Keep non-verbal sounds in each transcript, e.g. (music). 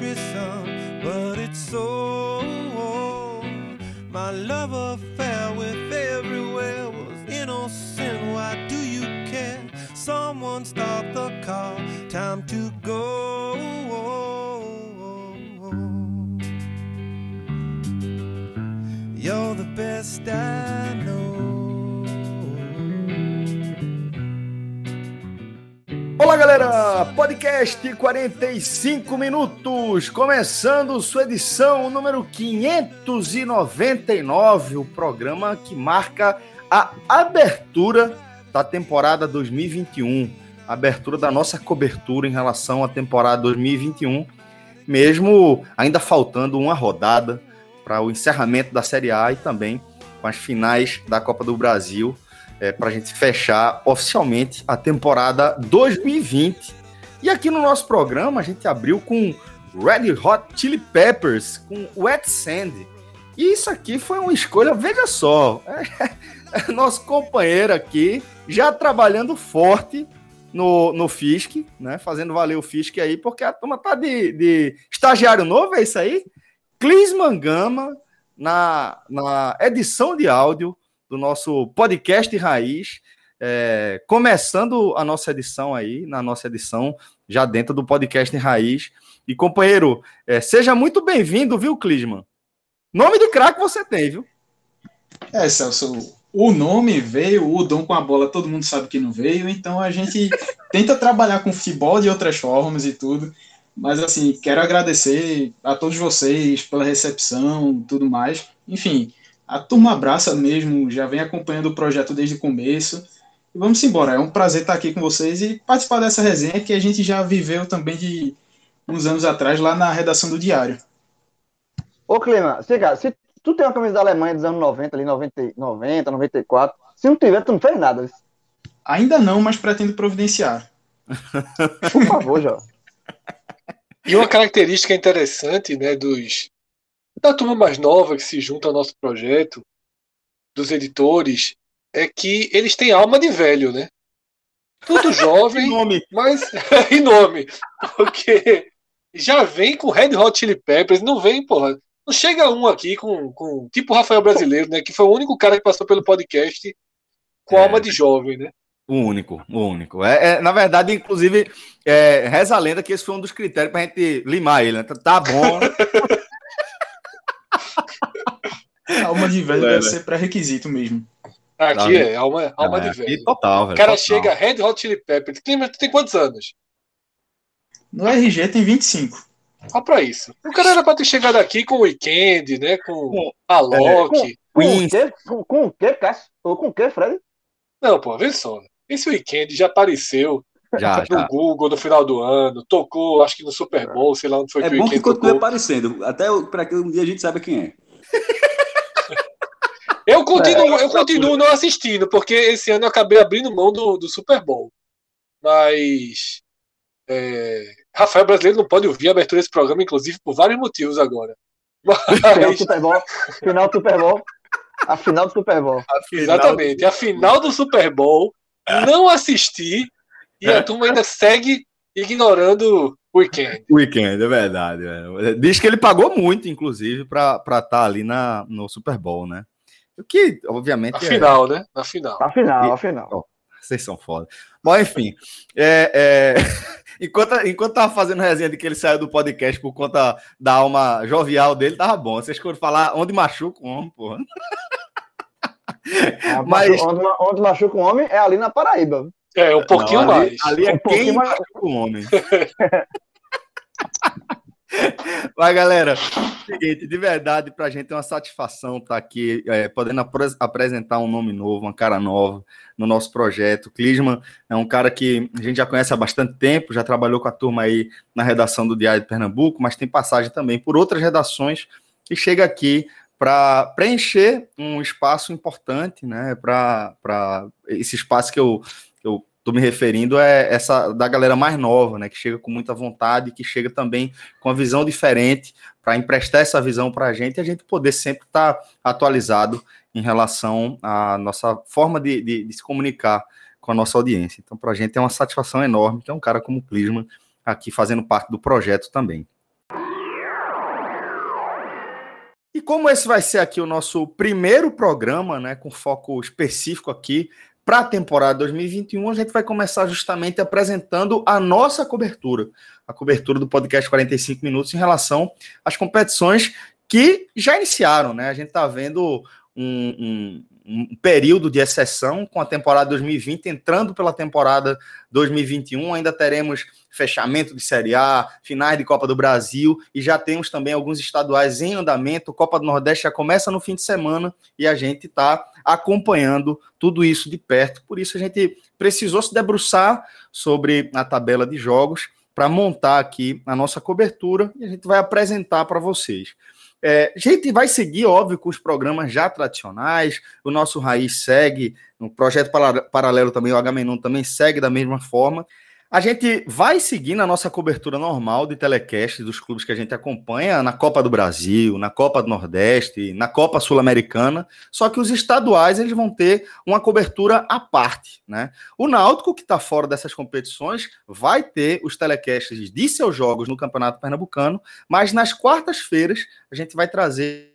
But it's so. My love affair with everywhere was innocent. Why do you care? Someone start the car. Time to go. You're the best I Olá, galera! Podcast 45 minutos, começando sua edição número 599, o programa que marca a abertura da temporada 2021, a abertura da nossa cobertura em relação à temporada 2021, mesmo ainda faltando uma rodada para o encerramento da Série A e também com as finais da Copa do Brasil é, para a gente fechar oficialmente a temporada 2020. E aqui no nosso programa a gente abriu com Red Hot Chili Peppers, com Wet Sand. E isso aqui foi uma escolha, veja só, é, é (laughs) nosso companheiro aqui, já trabalhando forte no, no FISC, né? Fazendo valer o FISC aí, porque a turma tá de, de estagiário novo, é isso aí? Clisman Gama, na, na edição de áudio, do nosso podcast Raiz. É, começando a nossa edição aí, na nossa edição, já dentro do podcast Raiz. E, companheiro, é, seja muito bem-vindo, viu, Clisman? Nome de craque você tem, viu? É, Celso, o nome veio, o dom com a bola todo mundo sabe que não veio, então a gente (laughs) tenta trabalhar com futebol de outras formas e tudo. Mas, assim, quero agradecer a todos vocês pela recepção tudo mais. Enfim, a turma abraça mesmo, já vem acompanhando o projeto desde o começo. E vamos embora, é um prazer estar aqui com vocês e participar dessa resenha que a gente já viveu também de uns anos atrás lá na redação do Diário. Ô, Clima, se, cara, se tu tem uma camisa da Alemanha dos anos 90, ali, 90, 90 94, se não tiver, tu não fez nada. Ainda não, mas pretendo providenciar. Por favor, Jó. E uma característica interessante, né, dos da turma mais nova que se junta ao nosso projeto, dos editores, é que eles têm alma de velho, né? Tudo (laughs) jovem, nome. mas (laughs) em nome. Porque já vem com Red Hot Chili Peppers, não vem, porra. Não chega um aqui com, com tipo o Rafael Brasileiro, né? Que foi o único cara que passou pelo podcast com É. alma de jovem, né? O único, o único. É, é, na verdade, inclusive, é, reza a lenda que esse foi um dos critérios para a gente limar ele. Né? Tá bom. (laughs) Alma de velho É, deve ser pré-requisito mesmo. Aqui é alma, alma É, de velho. Total, velho. O cara total. chega Red Hot Chili Peppers. Tu tem quantos anos? No RG tem 25. Olha pra isso. O cara era pra ter chegado aqui com o Weekend, né? Com Com- a Loki. Com o Queens. quê? Com, com o quê, Cássio? Ou com o quê, Fred? Não, pô, vê só. Esse Weekend já apareceu Já, no já. Google no final do ano, tocou, acho que no Super Bowl, sei lá onde foi É que o bom que Weekend continue aparecendo, até para que um dia a gente saiba quem é. Eu continuo, É, eu continuo não assistindo, porque esse ano eu acabei abrindo mão do, do Super Bowl. Mas é, Rafael Brasileiro não pode ouvir a abertura desse programa, inclusive, por vários motivos agora. (laughs) Final do Mas, Super Bowl. Final do Super Bowl. A final do Super Bowl. exatamente. A final do Super Bowl, não assisti e a turma ainda segue ignorando o Weekend. Weekend, é verdade. Diz que ele pagou muito, inclusive, para estar ali na, no Super Bowl, né? O que, obviamente, Na é- final, né? Na final. A final, a final. Vocês são foda. Bom, enfim. é, é, (laughs) enquanto, enquanto tava fazendo resenha de que ele saiu do podcast por conta da alma jovial dele, tava bom. Vocês foram falar onde machuca o homem, porra. Ah, (laughs) Mas- Onde, onde machuca um homem é ali na Paraíba. É, um pouquinho Não, ali, mais. Ali é Um pouquinho quem mais- machuca o homem. (laughs) (laughs) Mas, galera, seguinte, de verdade, pra gente é uma satisfação estar aqui, é, podendo apres- apresentar um nome novo, uma cara nova no nosso projeto. Clisman é um cara que a gente já conhece há bastante tempo, já trabalhou com a turma aí na redação do Diário de Pernambuco, mas tem passagem também por outras redações e chega aqui para preencher um espaço importante, né? Para esse espaço que eu, que eu tô me referindo é essa da galera mais nova, né? Que chega com muita vontade, que chega também com uma visão diferente para emprestar essa visão para a gente e a gente poder sempre estar atualizado em relação à nossa forma de, de- de se comunicar com a nossa audiência. Então, para a gente é uma satisfação enorme ter um cara como o Clisman aqui fazendo parte do projeto também. E como esse vai ser aqui o nosso primeiro programa, né, com foco específico aqui para a temporada 2021, a gente vai começar justamente apresentando a nossa cobertura, a cobertura do podcast 45 minutos em relação às competições que já iniciaram, né? A gente está vendo um, um- um período de exceção com a temporada 2020 entrando pela temporada 2021, ainda teremos fechamento de Série A, finais de Copa do Brasil e já temos também alguns estaduais em andamento. Copa do Nordeste já começa no fim de semana e a gente está acompanhando tudo isso de perto. Por isso a gente precisou se debruçar sobre a tabela de jogos para montar aqui a nossa cobertura e a gente vai apresentar para vocês. É, gente vai seguir, óbvio, com os programas já tradicionais. O nosso Raiz segue, o projeto para- paralelo também, o H-Menon também segue da mesma forma. A gente vai seguir na nossa cobertura normal de telecast dos clubes que a gente acompanha na Copa do Brasil, na Copa do Nordeste, na Copa Sul-Americana, só que os estaduais eles vão ter uma cobertura à parte, né? O Náutico, que está fora dessas competições, vai ter os telecasts de seus jogos no Campeonato Pernambucano, mas nas quartas-feiras a gente vai trazer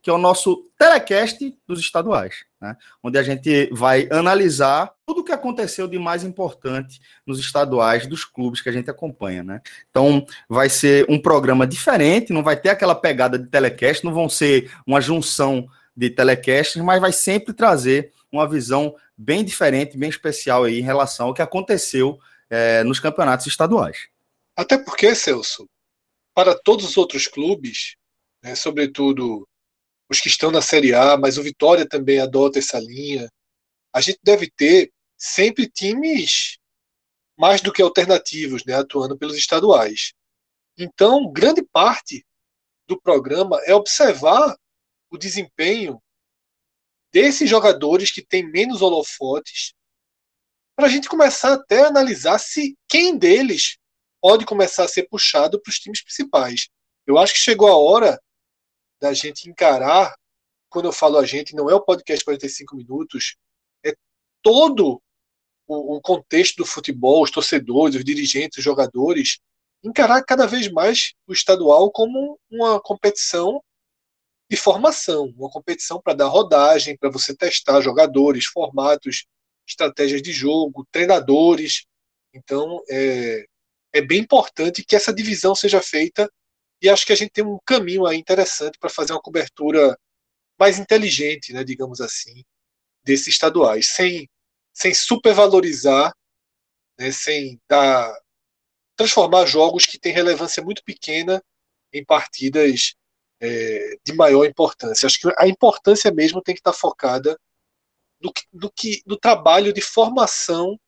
que é o nosso telecast dos estaduais, né? onde a gente vai analisar tudo o que aconteceu de mais importante nos estaduais dos clubes que a gente acompanha. Né? Então, vai ser um programa diferente, não vai ter aquela pegada de telecast, não vão ser uma junção de telecasts, mas vai sempre trazer uma visão bem diferente, bem especial aí em relação ao que aconteceu eh, nos campeonatos estaduais. Até porque, Celso, para todos os outros clubes, né, sobretudo os que estão na Série A, mas o Vitória também adota essa linha, a gente deve ter sempre times mais do que alternativos, né, atuando pelos estaduais. Então, grande parte do programa é observar o desempenho desses jogadores que têm menos holofotes, para a gente começar até a analisar se quem deles pode começar a ser puxado para os times principais. Eu acho que chegou a hora da gente encarar, quando eu falo a gente, não é o podcast 45 minutos, é todo o, o contexto do futebol, os torcedores, os dirigentes, os jogadores, encarar cada vez mais o estadual como uma competição de formação, uma competição para dar rodagem, para você testar jogadores, formatos, estratégias de jogo, treinadores. Então, é, é bem importante que essa divisão seja feita e acho que a gente tem um caminho aí interessante para fazer uma cobertura mais inteligente, né, digamos assim, desses estaduais, sem, sem supervalorizar, né, sem dar, transformar jogos que têm relevância muito pequena em partidas é, de maior importância. Acho que a importância mesmo tem que estar focada no, no, que, no trabalho de formação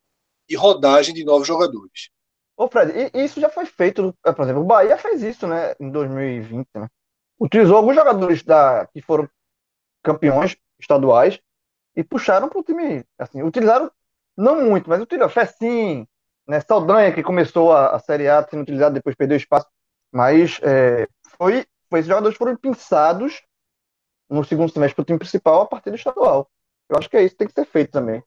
e rodagem de novos jogadores. Ô, Fred, e- isso já foi feito, eh, por exemplo, o Bahia fez isso, né, em 2020, né? Utilizou alguns jogadores da, que foram campeões estaduais e puxaram para o time, assim, utilizaram não muito, mas utilizaram Fecim, né, Saldanha, que começou a, a Série A sendo utilizado, depois perdeu espaço, mas é, foi, foi, esses jogadores foram pinçados no segundo semestre para o time principal a partir do estadual. Eu acho que é isso que tem que ser feito também.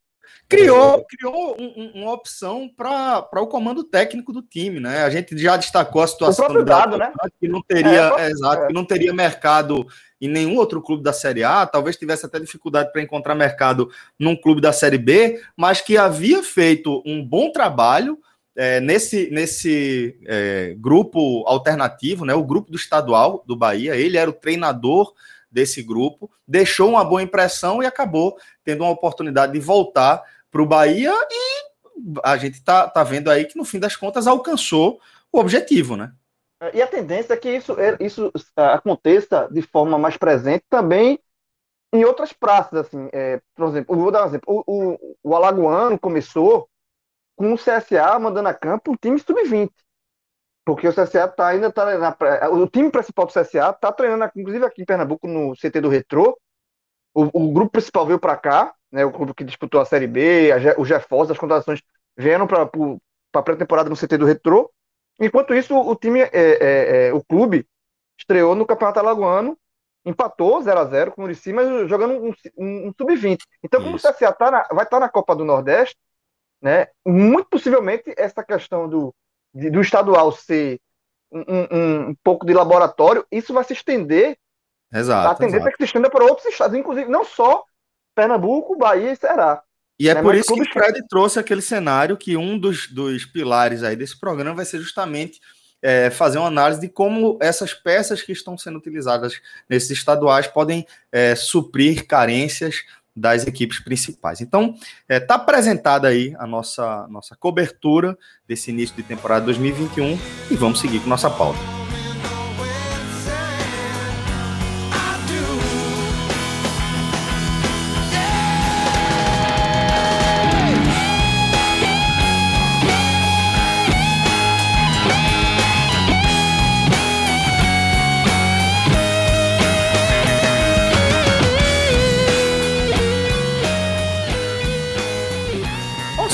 Criou, criou um- um- uma opção para o comando técnico do time, né? A gente já destacou a situação do dado, né? que não teria, É, é, exato, é. que não teria mercado em nenhum outro clube da Série A, talvez tivesse até dificuldade para encontrar mercado num clube da Série B, mas que havia feito um bom trabalho é, nesse, nesse é, grupo alternativo, né? O grupo do estadual do Bahia, ele era o treinador desse grupo, deixou uma boa impressão e acabou tendo uma oportunidade de voltar para o Bahia e a gente tá, tá vendo aí que no fim das contas alcançou o objetivo, né? E a tendência é que isso, é, isso é, aconteça de forma mais presente também em outras praças, assim, é, por exemplo, vou dar um exemplo, o, o, o Alagoano começou com o CSA mandando a campo o time sub-20, porque o CSA tá ainda tá na, o time principal do CSA tá treinando, inclusive aqui em Pernambuco, no CT do Retrô, o, o grupo principal veio para cá, né, o grupo que disputou a Série B, a, o GeForce, as contratações vieram para a pré-temporada no CT do Retrô, Enquanto isso, o time, é, é, é, o clube, estreou no Campeonato Alagoano, empatou 0 a 0 com o Murici, mas jogando um, um, um sub-20. Então, como isso. o CSA tá na, vai estar tá na Copa do Nordeste, né, muito possivelmente essa questão do, de, do estadual ser um, um, pouco de laboratório, isso vai se estender. Exato. A tendência exato. é que se estenda para outros estados, inclusive não só Pernambuco, Bahia e Ceará. E é, é por isso que o Fred trouxe aquele cenário que um dos, dos pilares aí desse programa vai ser justamente é, fazer uma análise de como essas peças que estão sendo utilizadas nesses estaduais podem é, suprir carências das equipes principais. Então, está é, tá apresentada aí a nossa, nossa cobertura desse início de temporada 2021 e vamos seguir com nossa pauta.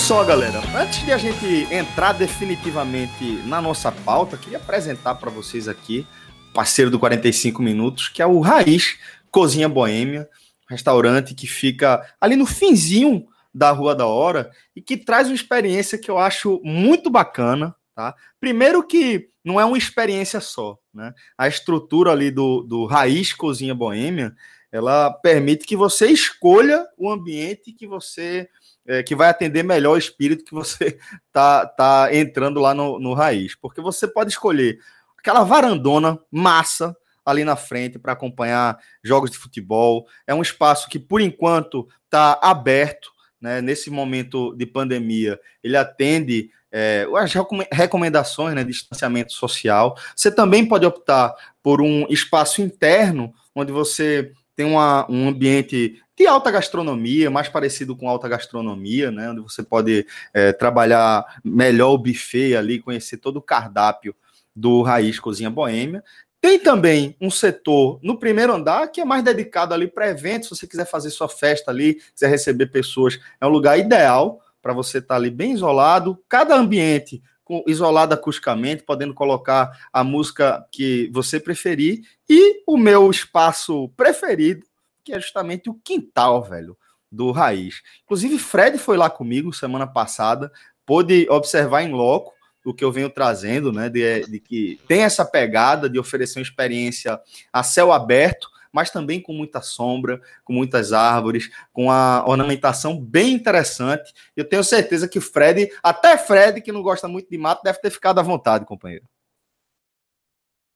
Só, galera. Antes de a gente entrar definitivamente na nossa pauta, queria apresentar para vocês aqui, parceiro do 45 Minutos, que é o Raiz Cozinha Boêmia, restaurante que fica ali no finzinho da Rua da Hora e que traz uma experiência que eu acho muito bacana, tá? Primeiro que não é uma experiência só, né? A estrutura ali do, do Raiz Cozinha Boêmia, ela permite que você escolha o ambiente que você é, que vai atender melhor o espírito que você (laughs) tá, tá entrando lá no, no raiz. Porque você pode escolher aquela varandona massa ali na frente para acompanhar jogos de futebol. É um espaço que, por enquanto, está aberto. Né? Nesse momento de pandemia, ele atende é, as recomendações né, de distanciamento social. Você também pode optar por um espaço interno, onde você tem uma, um ambiente de alta gastronomia, mais parecido com alta gastronomia, né? Onde você pode é, trabalhar melhor o buffet ali, conhecer todo o cardápio do Raiz Cozinha Boêmia. Tem também um setor no primeiro andar que é mais dedicado ali para eventos. Se você quiser fazer sua festa ali, quiser receber pessoas, é um lugar ideal para você estar tá ali bem isolado. Cada ambiente isolado acusticamente, podendo colocar a música que você preferir. E o meu espaço preferido que é justamente o quintal, velho, do Raiz. Inclusive, Fred foi lá comigo semana passada, pôde observar em loco o que eu venho trazendo, né? De, de, que tem essa pegada de oferecer uma experiência a céu aberto, mas também com muita sombra, com muitas árvores, com a ornamentação bem interessante. Eu tenho certeza que Fred, até Fred, que não gosta muito de mato, deve ter ficado à vontade, companheiro.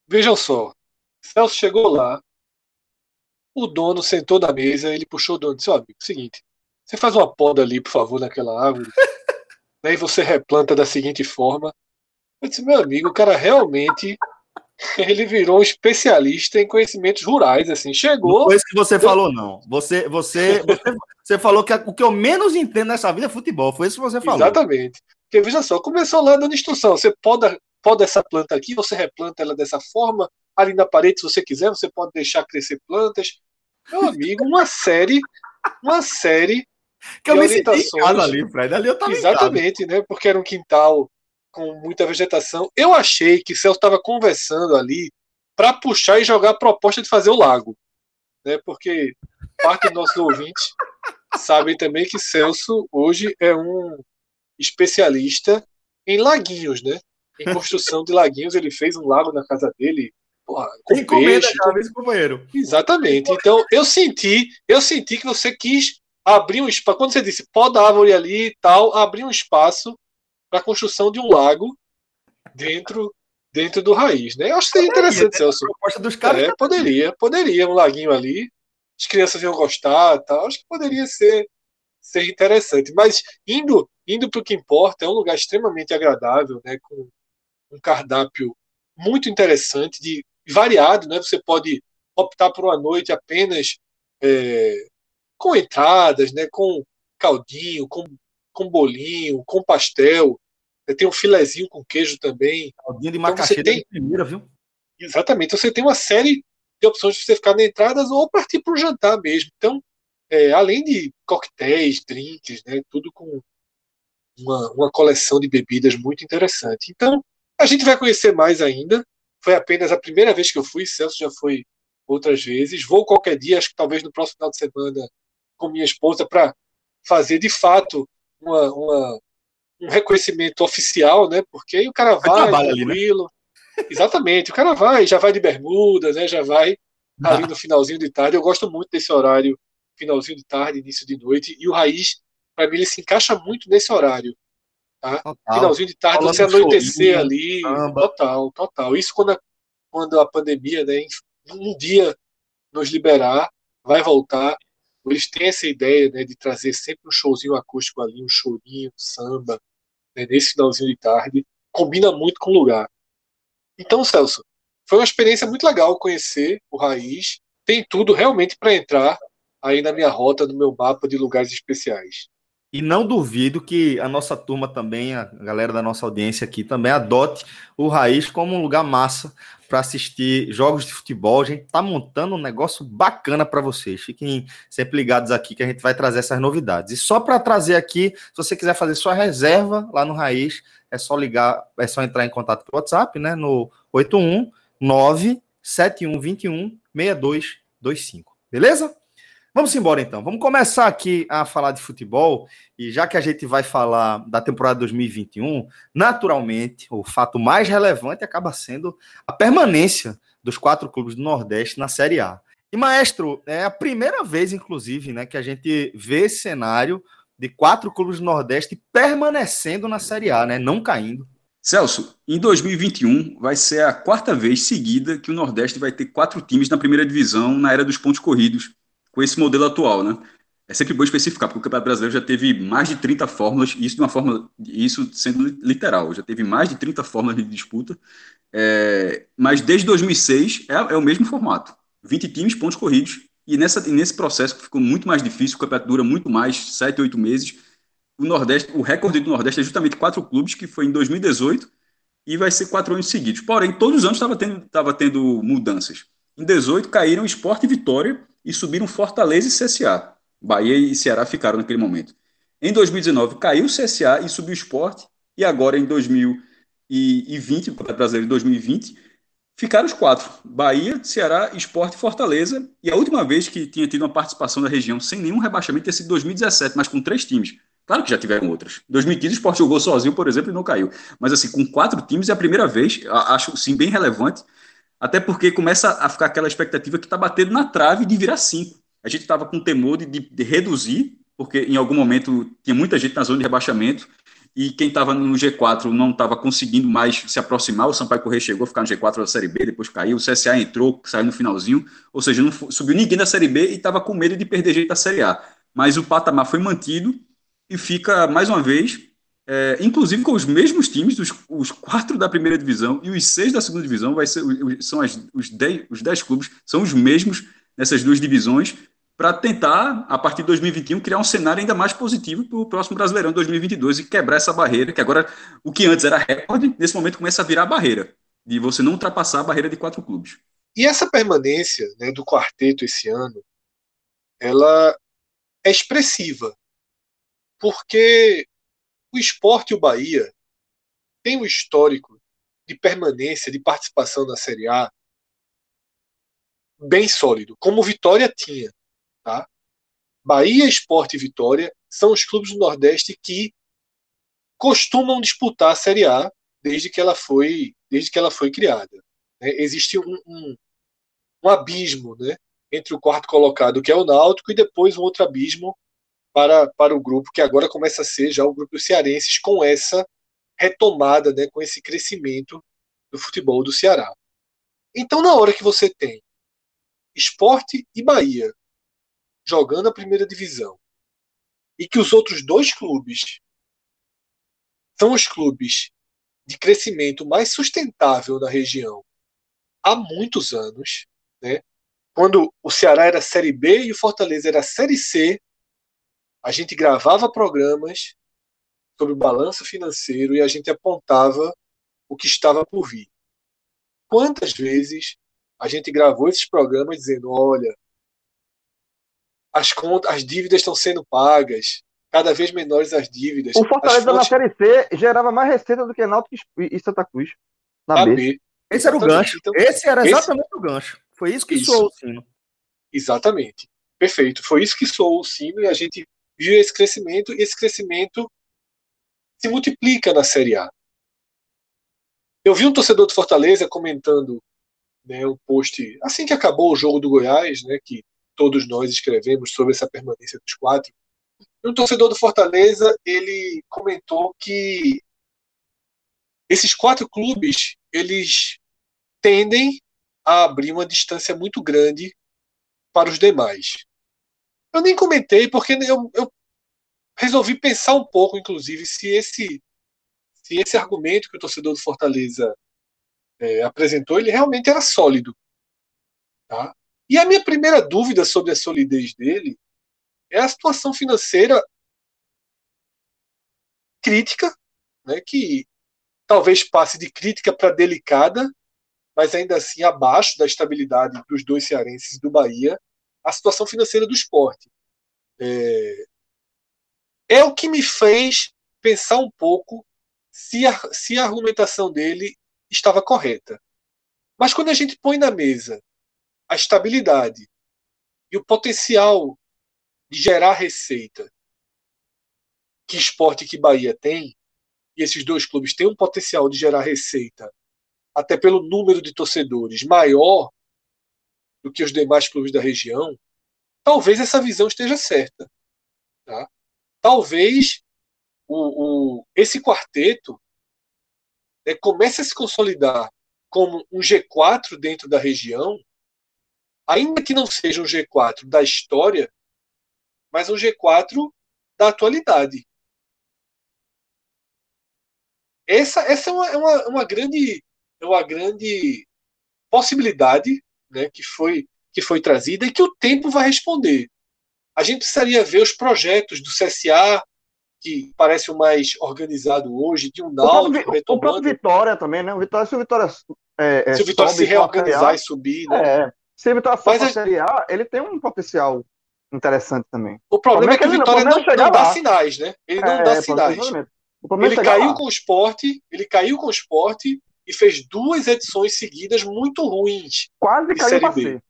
Vejam só, Celso chegou lá, o dono sentou na mesa, ele puxou o dono e disse: Ó, amigo, seguinte, você faz uma poda ali, por favor, naquela árvore. Daí (laughs) você replanta da seguinte forma. Eu disse, meu amigo, o cara realmente ele virou um especialista em conhecimentos rurais, assim, chegou. Não foi isso que você falou, não. Você, você, (laughs) você, você falou que o que eu menos entendo nessa vida é futebol. Foi isso que você falou. Exatamente. Porque veja só, começou lá dando instrução. Você poda, poda essa planta aqui, você replanta ela dessa forma, ali na parede, se você quiser, você pode deixar crescer plantas. Meu amigo, uma série, uma série que eu me orientações. ali, Fred. Ali eu tava Exatamente, né? Porque era um quintal com muita vegetação. Eu achei que Celso estava conversando ali para puxar e jogar a proposta de fazer o lago, né? Porque parte dos nossos ouvintes sabem também que Celso hoje é um especialista em laguinhos, né? Em construção de laguinhos, ele fez um lago na casa dele Porra, com cada vez companheiro. Exatamente. Então, eu senti, eu senti que você quis abrir um espaço. Quando você disse pó da árvore ali e tal, abrir um espaço para a construção de um lago dentro dentro do raiz, né? Eu acho que seria interessante, né? Celso. Proposta dos caras. É, poderia, poderia, um laguinho ali. As crianças iam gostar tal. Acho que poderia ser, ser interessante. Mas indo, indo para o que importa, é um lugar extremamente agradável, né? Com um cardápio muito interessante, de variado, né? Você pode optar por uma noite apenas é, com entradas, né? Com caldinho, com, com bolinho, com pastel. Tem um filezinho com queijo também. Caldinho de Então macaxeira tem- primeira, viu? Exatamente. Você tem uma série de opções de você ficar na entradas ou partir para o jantar mesmo. Então, é, além de coquetéis, drinks, né, tudo com uma, uma coleção de bebidas muito interessante. Então, a gente vai conhecer mais ainda. Foi apenas a primeira vez que eu fui, Celso já foi outras vezes. Vou qualquer dia, acho que talvez no próximo final de semana, com minha esposa, para fazer de fato uma, uma- um reconhecimento oficial, né? Porque aí o cara vai ali, né? tranquilo. Exatamente, o cara vai, já vai de bermuda, né? Já vai ali no finalzinho de tarde. Eu gosto muito desse horário, finalzinho de tarde, início de noite. E o Raiz, para mim, ele se encaixa muito nesse horário. Total. Finalzinho de tarde, Rolando você anoitecer ali. samba. Total, total. Isso quando a, quando a pandemia, né, um dia nos liberar, vai voltar. Eles têm essa ideia né, de trazer sempre um showzinho acústico ali, um chorinho, um samba, né, nesse finalzinho de tarde. Combina muito com o lugar. Então, Celso, foi uma experiência muito legal conhecer o Raiz. Tem tudo realmente para entrar aí na minha rota, no meu mapa de lugares especiais. E não duvido que a nossa turma também, a galera da nossa audiência aqui, também adote o Raiz como um lugar massa para assistir jogos de futebol. A gente tá montando um negócio bacana para vocês. Fiquem sempre ligados aqui que a gente vai trazer essas novidades. E só para trazer aqui, se você quiser fazer sua reserva lá no Raiz, é só ligar, é só entrar em contato pelo WhatsApp, né, no 819 7121 6225. Beleza? Vamos embora então. Vamos começar aqui a falar de futebol. E já que a gente vai falar da temporada 2021, naturalmente, o fato mais relevante acaba sendo a permanência dos quatro clubes do Nordeste na Série A. E, maestro, é a primeira vez, inclusive, né, que a gente vê esse cenário de quatro clubes do Nordeste permanecendo na Série A, né, não caindo. Celso, em 2021 vai ser a quarta vez seguida que o Nordeste vai ter quatro times na primeira divisão na era dos pontos corridos, com esse modelo atual, né? É sempre bom especificar, porque o Campeonato Brasileiro já teve mais de 30 fórmulas, isso de uma forma, isso sendo literal, já teve mais de 30 fórmulas de disputa, é, mas desde 2006 é, é o mesmo formato, 20 times, pontos corridos, e nessa, nesse processo ficou muito mais difícil, o campeonato dura muito mais, 7, 8 meses, o Nordeste, o recorde do Nordeste é justamente quatro clubes, que foi em 2018, e vai ser quatro anos seguidos. Porém, todos os anos estava tendo, tava tendo mudanças. Em 18 caíram Sport e Vitória e subiram Fortaleza e CSA. Bahia e Ceará ficaram naquele momento. Em 2019 caiu o CSA e subiu o Sport. E agora em 2020, o Campeonato Brasileiro de 2020, ficaram os quatro: Bahia, Ceará, Sport e Fortaleza. E a última vez que tinha tido uma participação da região sem nenhum rebaixamento tinha sido em 2017, mas com três times. Claro que já tiveram outras. Em 2015 o Sport jogou sozinho, por exemplo, e não caiu. Mas assim, com quatro times é a primeira vez, acho sim bem relevante, até porque começa a ficar aquela expectativa que está batendo na trave de virar cinco. A gente estava com temor de, de, de, reduzir, porque em algum momento tinha muita gente na zona de rebaixamento, e quem estava no G4 não estava conseguindo mais se aproximar. O Sampaio Correia chegou a ficar no G4 da Série B, depois caiu. O CSA entrou, saiu no finalzinho, ou seja, não subiu ninguém da Série B e estava com medo de perder jeito da Série A. Mas o patamar foi mantido e fica, mais uma vez, é, inclusive com os mesmos times, os, os, quatro da primeira divisão e os seis da segunda divisão, vai ser, são as, os, dez, os dez clubes, são os mesmos nessas duas divisões, para tentar, a partir de 2021, criar um cenário ainda mais positivo para o próximo Brasileirão 2022 e quebrar essa barreira, que agora, o que antes era recorde, nesse momento começa a virar barreira, de você não ultrapassar a barreira de quatro clubes. E essa permanência né, do quarteto esse ano, ela é expressiva, porque o esporte e o Bahia têm um histórico de permanência, de participação na Série A bem sólido, como o Vitória tinha. Tá? Bahia, Esporte e Vitória são os clubes do Nordeste que costumam disputar a Série A desde que ela foi, desde que ela foi criada. Né? Existe um, um, um abismo né? entre o quarto colocado, que é o Náutico, e depois um outro abismo para, para o grupo, que agora começa a ser já o grupo dos cearenses, com essa retomada, né? com esse crescimento do futebol do Ceará. Então, na hora que você tem Esporte e Bahia jogando a primeira divisão e que os outros dois clubes são os clubes de crescimento mais sustentável na região há muitos anos, né? Quando o Ceará era Série B e o Fortaleza era Série C, a gente gravava programas sobre o balanço financeiro e a gente apontava o que estava por vir. Quantas vezes a gente gravou esses programas dizendo, olha, as contas, as dívidas estão sendo pagas, cada vez menores as dívidas. O Fortaleza fontes... na Série C gerava mais receita do que Náutico e Santa Cruz. Na B. B. Esse era o gancho. Então, Esse era esse- exatamente o gancho. Foi isso que Isso. soou o sino. Exatamente. Perfeito. Foi isso que soou o sino e a gente viu esse crescimento e esse crescimento se multiplica na Série A. Eu vi um torcedor do Fortaleza comentando né, um post assim que acabou o jogo do Goiás, né, que todos nós escrevemos sobre essa permanência dos quatro. Um torcedor do Fortaleza ele comentou que esses quatro clubes eles tendem a abrir uma distância muito grande para os demais. Eu nem comentei porque eu, eu resolvi pensar um pouco, inclusive, se esse se esse argumento que o torcedor do Fortaleza é, apresentou, ele realmente era sólido. Tá? E a minha primeira dúvida sobre a solidez dele é a situação financeira crítica, né, que talvez passe de crítica para delicada, mas ainda assim abaixo da estabilidade dos dois cearenses do Bahia, a situação financeira do esporte. É, é o que me fez pensar um pouco se a, se a argumentação dele estava correta. Mas quando a gente põe na mesa a estabilidade e o potencial de gerar receita que esporte que Bahia tem, e esses dois clubes têm um potencial de gerar receita até pelo número de torcedores maior do que os demais clubes da região, talvez essa visão esteja certa. Tá? Talvez o, o, esse quarteto né, comece a se consolidar como um G4 dentro da região, ainda que não seja um G4 da história, mas um G4 da atualidade. Essa, essa é, uma, é uma, uma grande é uma grande possibilidade né, que, foi, que foi trazida e que o tempo vai responder. A gente precisaria ver os projetos do CSA, que parece o mais organizado hoje, de um O Náutico Vi- o próprio. Vitória também, né? O Vitória, se o Vitória é, é, Se o Vitória sobe se reorganizar Série e subir, A, né? é, se o Vitória for a- a Série A, ele tem um potencial interessante também. O problema é que o o Vitória problema não, chegar não dá sinais, né? Ele não É, dá sinais. O problema Ele caiu lá. com o esporte, ele caiu com o esporte e fez duas edições seguidas muito ruins. Quase de caiu Série para B. C. Quase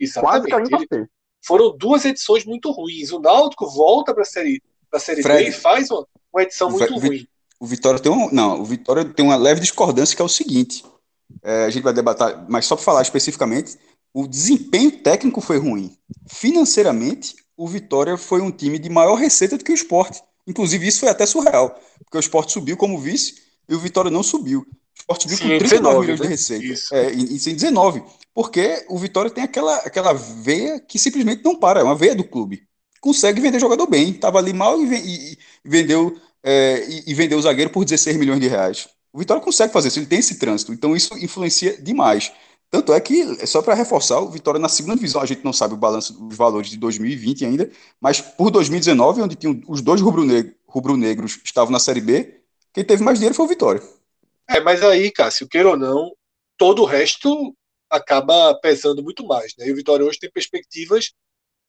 Exatamente. caiu para Ele- C. foram duas edições muito ruins. O Náutico volta para a série, pra série Fred. B e faz uma, uma edição muito Vi- ruim. O Vitória tem um, não, o Vitória tem uma leve discordância que é o seguinte. é, a gente vai debater, mas só para falar especificamente, o desempenho técnico foi ruim. Financeiramente, o Vitória foi um time de maior receita do que o Sport. Inclusive, isso foi até surreal, porque o Sport subiu como vice e o Vitória não subiu. Sport Sim, com em 39 19, milhões de né? receita. Isso. É, e, e sem 19. Porque o Vitória tem aquela, aquela veia que simplesmente não para, é uma veia do clube. Consegue vender jogador bem. Estava ali mal e, e- vendeu, é, e, e vendeu o zagueiro por 16 milhões de reais. O Vitória consegue fazer isso, ele tem esse trânsito. Então isso influencia demais. Tanto é que, só para reforçar, o Vitória na segunda divisão, a gente não sabe o balanço dos valores de 2020 ainda, mas por 2019, onde tinham os dois rubro-neg- rubro-negros estavam na Série B, quem teve mais dinheiro foi o Vitória. É, mas aí, Cássio, queira ou não, todo o resto acaba pesando muito mais. Né? E o Vitória hoje tem perspectivas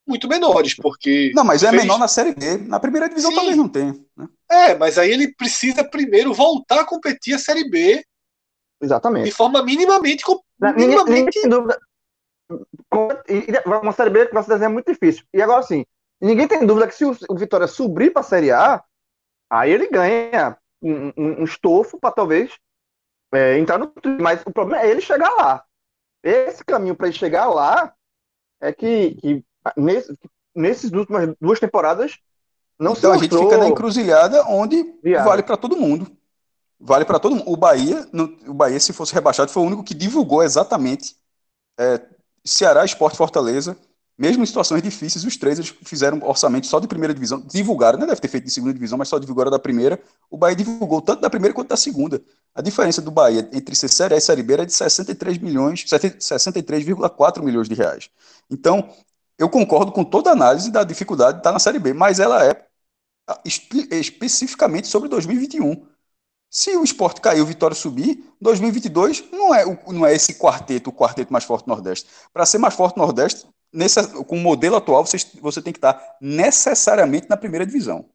muito menores, porque. Não, mas é fez- menor na Série B. Na primeira divisão Sim. talvez não tenha. né? É, mas aí ele precisa primeiro voltar a competir a Série B de Exatamente. forma minimamente. Ninguém, minimamente tem dúvida. Com- Uma Série B que vai se desenhar é muito difícil. E agora sim, ninguém tem dúvida que se o, o Vitória subir para a Série A, aí ele ganha um, um- um estofo para talvez é, entrar no time. Mas o problema é ele chegar lá. Esse caminho para ele chegar lá é que, que nesse, nesses últimas duas temporadas não Então a se gente mostrou fica na encruzilhada onde vale para todo mundo. vale para todo mundo. O Bahia, no, o Bahia, se fosse rebaixado, foi o único que divulgou exatamente é, Ceará, Esporte Fortaleza, mesmo em situações difíceis, os três eles fizeram orçamento só de primeira divisão, divulgaram, não deve ter feito de segunda divisão, mas só divulgaram da primeira. O Bahia divulgou tanto da primeira quanto da segunda. A diferença do Bahia entre ser Série A e Série B era de 63 milhões, 63,4 milhões de reais. Então, eu concordo com toda a análise da dificuldade de estar na Série B, mas ela é espe especificamente sobre 2021. Se o esporte cair, o Vitória subir, 2022 não é, não é esse quarteto, o quarteto mais forte do Nordeste. Para ser mais forte do Nordeste, nesse, com o modelo atual, você, você tem que estar necessariamente na primeira divisão.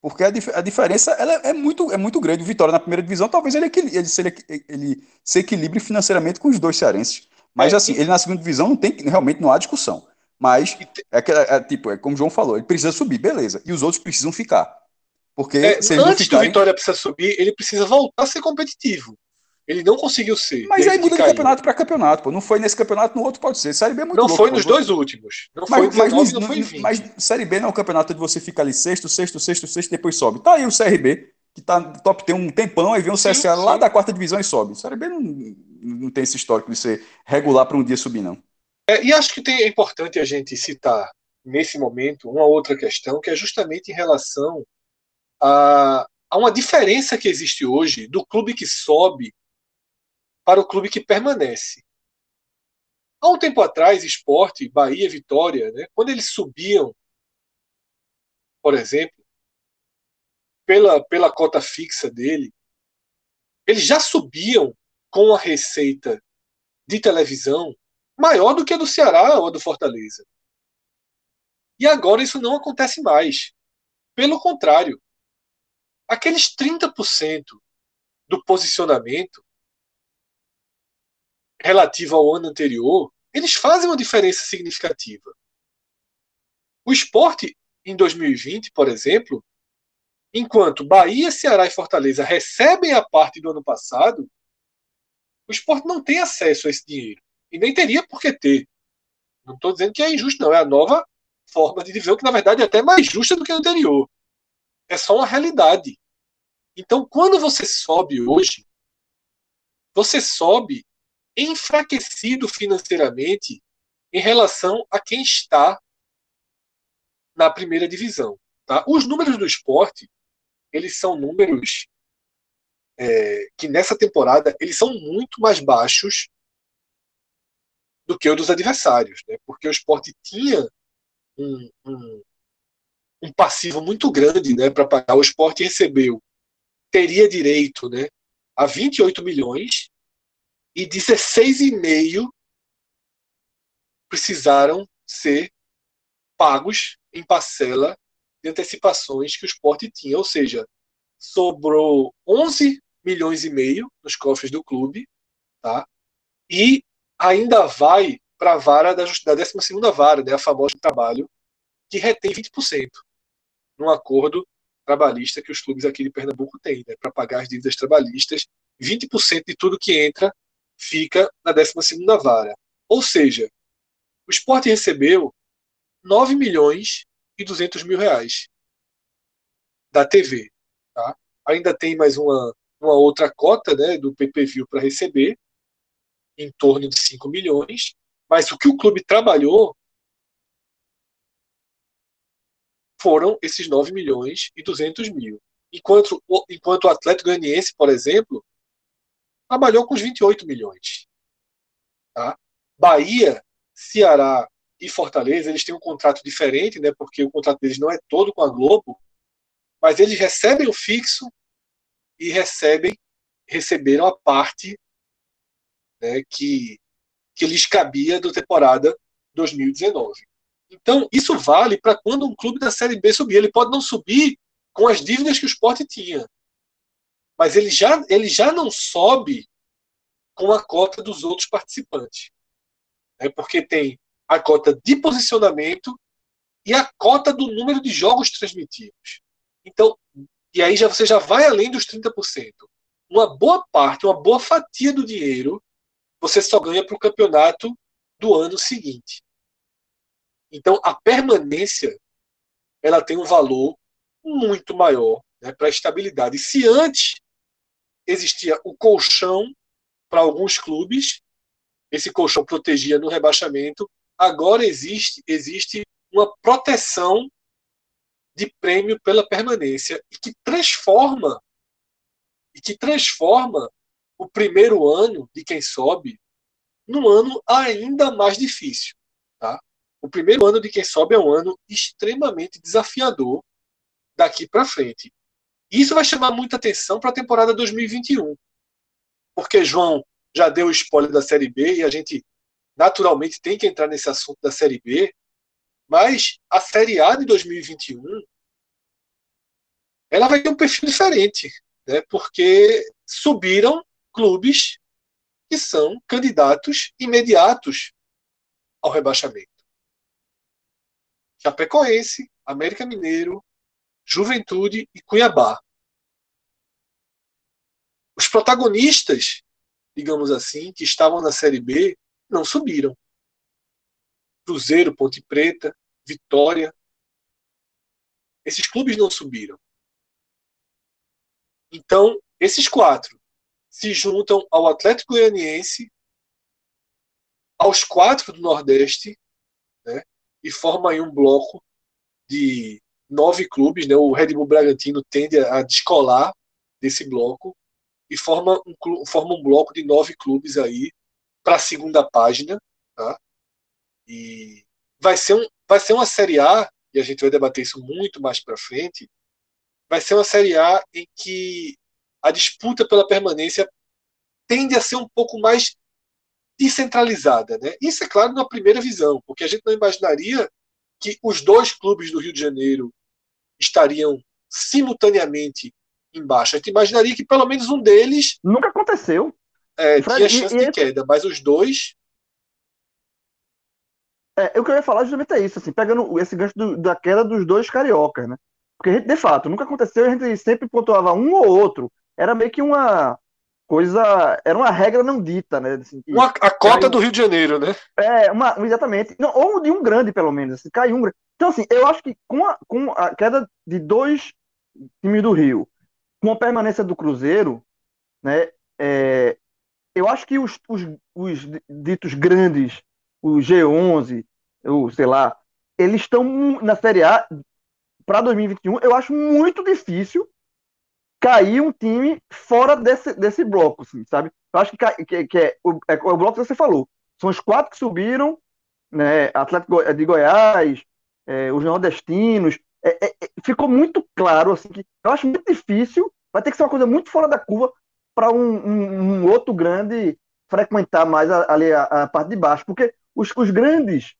Porque a, dif a diferença ela é, muito, é muito grande. O Vitória na primeira divisão, talvez ele, ele, ele, ele se equilibre financeiramente com os dois cearenses. Mas é, assim, ele na segunda divisão não tem, realmente não há discussão. Mas é, é, tipo, é como o João falou, ele precisa subir, beleza. E os outros precisam ficar. Porque é, se antes ficarem... do Vitória precisa subir, ele precisa voltar a ser competitivo. Ele não conseguiu ser. Mas aí muda de campeonato para campeonato, pô. Não foi nesse campeonato, no outro pode ser. Série B é muito Não louco, foi nos pô. dois últimos. Não mas, foi mas, 19, não, não foi 20. Mas Série B não é um campeonato de você ficar ali sexto, sexto, sexto, sexto, depois sobe. Tá aí o CRB, que tá top tem um tempão, aí vem o CSA sim, lá sim. da quarta divisão e sobe. Série B não, não tem esse histórico de ser regular para um dia subir, não. É, e acho que tem, é importante a gente citar, nesse momento, uma outra questão, que é justamente em relação a, há uma diferença que existe hoje do clube que sobe para o clube que permanece. Há um tempo atrás, esporte, Bahia, Vitória, né, quando eles subiam, por exemplo, pela, pela cota fixa dele, eles já subiam com a receita de televisão maior do que a do Ceará ou a do Fortaleza. E agora isso não acontece mais. Pelo contrário, aqueles 30% do posicionamento relativo ao ano anterior, eles fazem uma diferença significativa. O esporte, em 2020, por exemplo, enquanto Bahia, Ceará e Fortaleza recebem a parte do ano passado, o esporte não tem acesso a esse dinheiro. E nem teria por que ter. Não estou dizendo que é injusto, não. É a nova forma de divisão, que na verdade é até mais justa do que a anterior. É só uma realidade. Então, quando você sobe hoje, você sobe enfraquecido financeiramente em relação a quem está na primeira divisão. Tá? Os números do esporte, eles são números é, que nessa temporada eles são muito mais baixos do que o dos adversários, né? porque o esporte tinha um, um, um passivo muito grande né, para pagar. O esporte recebeu, teria direito né, a 28 milhões e 16,5 precisaram ser pagos em parcela de antecipações que o esporte tinha, ou seja, sobrou 11 milhões e meio nos cofres do clube, tá? E ainda vai para a vara da, da 12 vara, né, a famosa trabalho, que retém 20% num acordo trabalhista que os clubes aqui de Pernambuco têm, né, para pagar as dívidas trabalhistas, 20% de tudo que entra fica na 12 vara. Ou seja, o esporte recebeu 9 milhões e 200 mil reais da TV. Tá? Ainda tem mais uma, uma outra cota né, do PPV para receber, em torno de 5 milhões, mas o que o clube trabalhou foram esses 9 milhões e 200 mil. Enquanto, enquanto o Atlético Goianiense, por exemplo, trabalhou com os 28 milhões. Tá? Bahia, Ceará e Fortaleza, eles têm um contrato diferente, né, porque o contrato deles não é todo com a Globo, mas eles recebem o fixo e recebem receberam a parte né, que, que lhes cabia da temporada 2019. Então, isso vale para quando um clube da Série B subir. Ele pode não subir com as dívidas que o esporte tinha, mas ele já, ele já não sobe com a cota dos outros participantes. Né? Porque tem a cota de posicionamento e a cota do número de jogos transmitidos. Então, e aí já, você já vai além dos 30%. Uma boa parte, uma boa fatia do dinheiro, você só ganha para o campeonato do ano seguinte. Então, a permanência ela tem um valor muito maior né, para a estabilidade. Se antes existia o colchão para alguns clubes, esse colchão protegia no rebaixamento. Agora existe, existe uma proteção de prêmio pela permanência e que transforma e que transforma o primeiro ano de quem sobe num ano ainda mais difícil, tá? O primeiro ano de quem sobe é um ano extremamente desafiador daqui para frente. Isso vai chamar muita atenção para a temporada 2021. Porque João já deu o spoiler da Série B e a gente naturalmente tem que entrar nesse assunto da Série B, mas a Série A de 2021 ela vai ter um perfil diferente, né? Porque subiram clubes que são candidatos imediatos ao rebaixamento. Chapecoense, América Mineiro, Juventude e Cuiabá. Os protagonistas, digamos assim, que estavam na Série B, não subiram. Cruzeiro, Ponte Preta, Vitória. Esses clubes não subiram. Então, esses quatro se juntam ao Atlético Goianiense, aos quatro do Nordeste, né, e formam aí um bloco de nove clubes. Né, o Red Bull Bragantino tende a descolar desse bloco e forma um, forma um bloco de nove clubes aí para a segunda página. Tá? E vai ser, um, vai ser uma Série A, e a gente vai debater isso muito mais para frente, vai ser uma Série A em que a disputa pela permanência tende a ser um pouco mais descentralizada. Né? Isso é claro na primeira visão, porque a gente não imaginaria que os dois clubes do Rio de Janeiro estariam simultaneamente embaixo. A gente imaginaria que pelo menos um deles. Nunca aconteceu. É, Fred, tinha chance e, de queda, mas os dois. É, o que eu ia falar justamente isso, assim, pegando esse gancho do, da queda dos dois cariocas, né? Porque, gente, de fato, nunca aconteceu, a gente sempre pontuava um ou outro. Era meio que uma coisa. Era uma regra não dita, né? Assim, uma, a cota caiu, do Rio de Janeiro, né? É, uma, exatamente. Não, ou de um grande, pelo menos. Assim, caiu um grande. Então, assim, eu acho que com a, com a queda de dois times do Rio, com a permanência do Cruzeiro, né? É, eu acho que os, os, os ditos grandes, o G11, o sei lá, eles estão na Série A para 2021. Eu acho muito difícil cair um time fora desse, desse bloco, assim, sabe? Eu acho que, que, que é, o, é, o bloco que você falou. São os quatro que subiram, né? Atlético de Goiás, é, os nordestinos. É, é, é, ficou muito claro, assim, que eu acho muito difícil. Vai ter que ser uma coisa muito fora da curva para um, um, um, outro grande frequentar mais ali a, a, parte de baixo, porque os, os grandes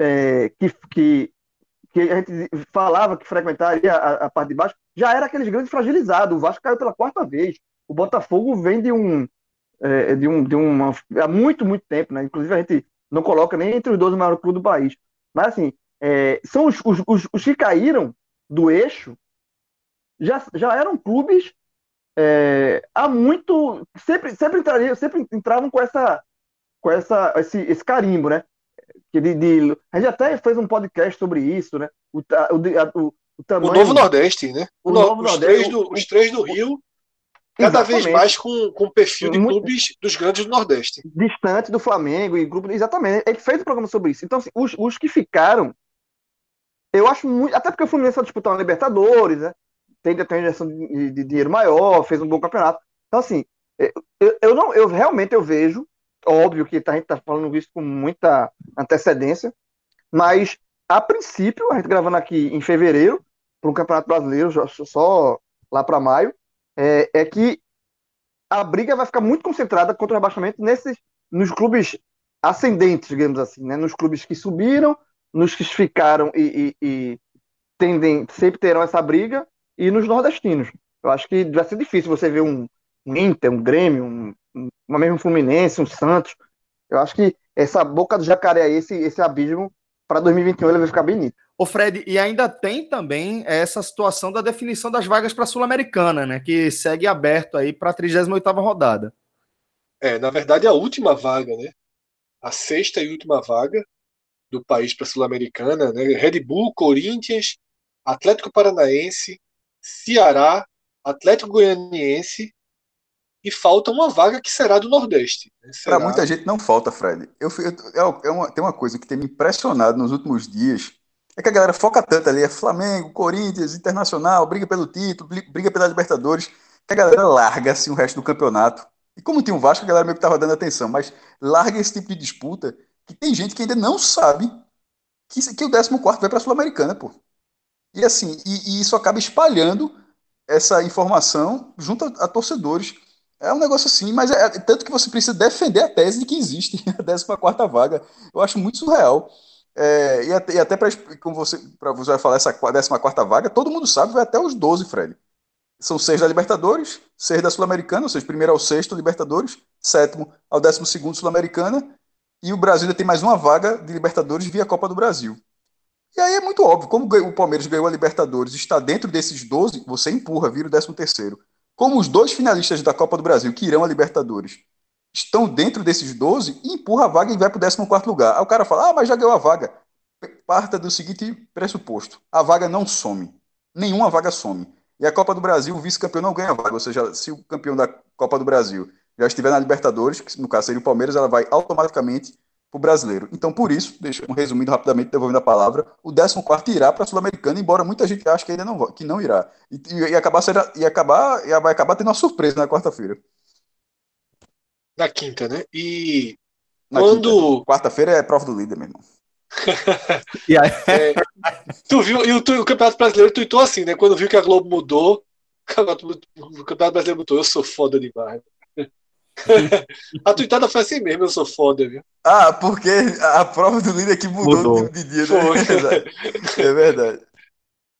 é, que, que, que a gente falava que frequentaria a, a, parte de baixo já era aqueles grandes fragilizados. O Vasco caiu pela quarta vez. O Botafogo vem de um é, de um de uma há muito muito tempo, né? Inclusive a gente não coloca nem entre os 12 maiores clubes do país. Mas assim, é, são os, os, os, os, que caíram do eixo já, já eram clubes é, há muito sempre sempre entrariam sempre entravam com essa com essa esse, esse carimbo né? De, de, a gente até fez um podcast sobre isso né? O, o, o, o, tamanho, o Novo Nordeste né? O, o Novo os, Nordeste, três do, os três do Rio cada exatamente. vez mais com, com perfil de muito, clubes dos grandes do Nordeste. distante do Flamengo e grupo exatamente. Ele fez um programa sobre isso. Então assim, os, os que ficaram eu acho muito até porque o Fluminense vai disputar uma Libertadores né tem, tem uma injeção de, de, dinheiro maior, fez um bom campeonato. Então, assim, eu, eu não, eu realmente eu vejo, óbvio que a gente está falando isso com muita antecedência, mas a princípio, a gente gravando aqui em fevereiro, para um campeonato brasileiro, só lá para maio, é, é, que a briga vai ficar muito concentrada contra o rebaixamento nesses, nos clubes ascendentes, digamos assim, né? nos clubes que subiram, nos que ficaram e, e, e tendem, sempre terão essa briga, e nos nordestinos. Eu acho que vai ser difícil você ver um, um Inter, um Grêmio, um, um, uma mesmo Fluminense, um Santos. Eu acho que essa boca do jacaré aí, esse, esse abismo, para 2021 ele vai ficar bem nítido. Ô Fred, e ainda tem também essa situação da definição das vagas para a Sul-Americana, né? Que segue aberto aí para a 38 rodada. É, na verdade, a última vaga, né? A sexta e última vaga do país para a Sul-Americana, né? Red Bull, Corinthians, Atlético Paranaense, Ceará, Atlético Goianiense e falta uma vaga que será do Nordeste. Né? Será... Para muita gente não falta, Fred. Eu, fui- eu- é uma, tem uma coisa que tem me impressionado nos últimos dias, é que a galera foca tanto ali, é Flamengo, Corinthians, Internacional, briga pelo título, bri- briga pela Libertadores, que a galera larga assim, o resto do campeonato. E como tinha um Vasco, a galera meio que tava dando atenção, mas larga esse tipo de disputa, que tem gente que ainda não sabe que, que o 14 vai para a Sul-Americana, pô. E assim, e, e isso acaba espalhando essa informação junto a, a torcedores. É um negócio assim, mas é, é tanto que você precisa defender a tese de que existe (laughs) a 14 vaga. Eu acho muito surreal. É, e até, até para você, você vai falar essa 14 vaga, todo mundo sabe, vai até os 12, Fred. São seis da Libertadores, seis da Sul-Americana, ou seja, primeiro ao sexto Libertadores, sétimo ao décimo segundo Sul-Americana, e o Brasil ainda tem mais uma vaga de Libertadores via Copa do Brasil. E aí é muito óbvio, como o Palmeiras ganhou a Libertadores, está dentro desses 12, você empurra, vira o décimo terceiro. Como os dois finalistas da Copa do Brasil, que irão a Libertadores, estão dentro desses 12, empurra a vaga e vai para o 14 lugar. Aí o cara fala, ah, mas já ganhou a vaga. Parta do seguinte pressuposto, a vaga não some. Nenhuma vaga some. E a Copa do Brasil, o vice-campeão não ganha vaga. Ou seja, se o campeão da Copa do Brasil já estiver na Libertadores, que no caso seria o Palmeiras, ela vai automaticamente para o brasileiro. Então, por isso, deixa um resumindo rapidamente, devolvendo a palavra, o 14 irá para a Sul-Americana, embora muita gente ache que ainda não, que não irá. E, e, e acabar, será, e acabar, e vai acabar tendo uma surpresa na quarta-feira. Na quinta, né? E Na Quando-. Quarta-feira é prova do líder, meu irmão. (laughs) E aí, é, tu viu, e o, tu- o Campeonato Brasileiro tuitou assim, né? Quando viu que a Globo mudou, o (laughs) Campeonato o Campeonato Brasileiro mudou, eu sou foda demais. (laughs) a tuitada foi assim mesmo, eu sou foda, viu? Ah, porque a prova do líder que mudou, Mudou. de, de dia. Foi. (laughs) Né? é verdade.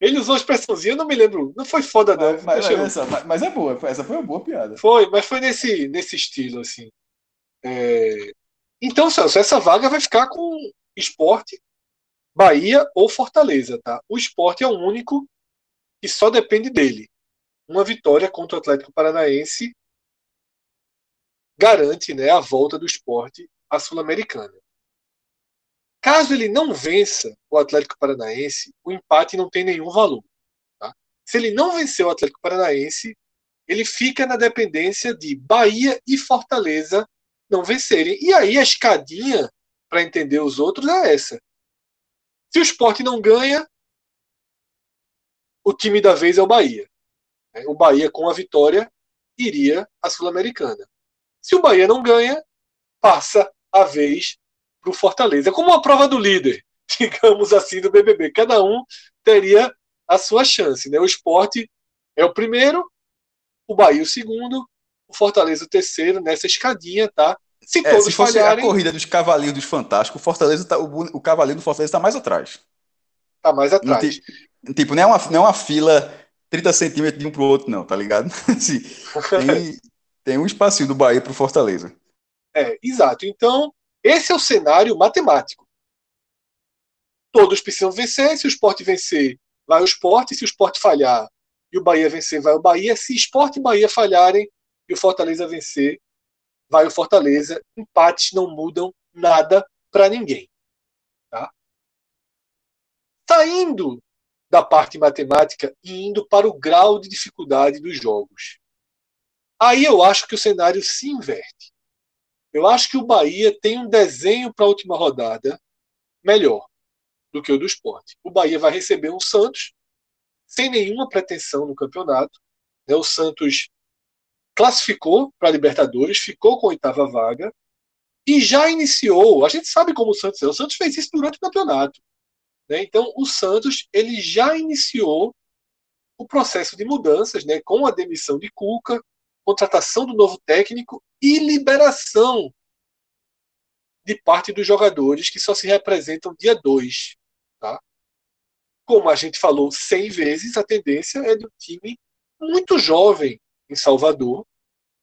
Ele usou a expressãozinha, eu não me lembro. Não foi foda, não. Mas, mas, essa, mas é boa, essa foi uma boa piada. Foi, mas foi nesse, nesse estilo, assim. É, Então, Celso, essa vaga vai ficar com esporte, Bahia ou Fortaleza, tá? O esporte é o único que só depende dele. Uma vitória contra o Atlético Paranaense garante né, a volta do esporte à Sul-Americana. Caso ele não vença o Atlético Paranaense, o empate não tem nenhum valor. Tá? Se ele não vencer o Atlético Paranaense, ele fica na dependência de Bahia e Fortaleza não vencerem. E aí a escadinha para entender os outros é essa. Se o esporte não ganha, o time da vez é o Bahia. né? O Bahia, com a vitória, iria à Sul-Americana. Se o Bahia não ganha, passa a vez para o Fortaleza. Como uma prova do líder, (laughs) digamos assim, do BBB. Cada um teria a sua chance. Né? O esporte é o primeiro, o Bahia o segundo, o Fortaleza o terceiro, nessa escadinha, tá? Se É, todos se fosse falharem, a corrida dos cavalinhos dos Fantásticos, o Fortaleza tá, o, o cavalinho do Fortaleza está mais atrás. tá mais Não atrás. tem- tipo, não é, uma, não é uma fila 30 centímetros de um pro outro, não, tá ligado? (laughs) Assim, tem, tem um espacinho do Bahia pro Fortaleza. É, exato. Então, esse é o cenário matemático. Todos precisam vencer. Se o esporte vencer, vai o esporte. Se o esporte falhar e o Bahia vencer, vai o Bahia. Se esporte e Bahia falharem e o Fortaleza vencer, vai o Fortaleza. Empates não mudam nada para ninguém. Tá? Saindo da parte matemática e indo para o grau de dificuldade dos jogos. Aí eu acho que o cenário se inverte. Eu acho que o Bahia tem um desenho para a última rodada melhor do que o do esporte. O Bahia vai receber um Santos sem nenhuma pretensão no campeonato. né? O Santos classificou para a Libertadores, ficou com a oitava vaga e já iniciou. A gente sabe como o Santos é. O Santos fez isso durante o campeonato. né? Então, o Santos ele já iniciou o processo de mudanças, né? com a demissão de Cuca, contratação do novo técnico e liberação de parte dos jogadores que só se representam dia 2. Tá? Como a gente falou 100 vezes, a tendência é de um time muito jovem em Salvador,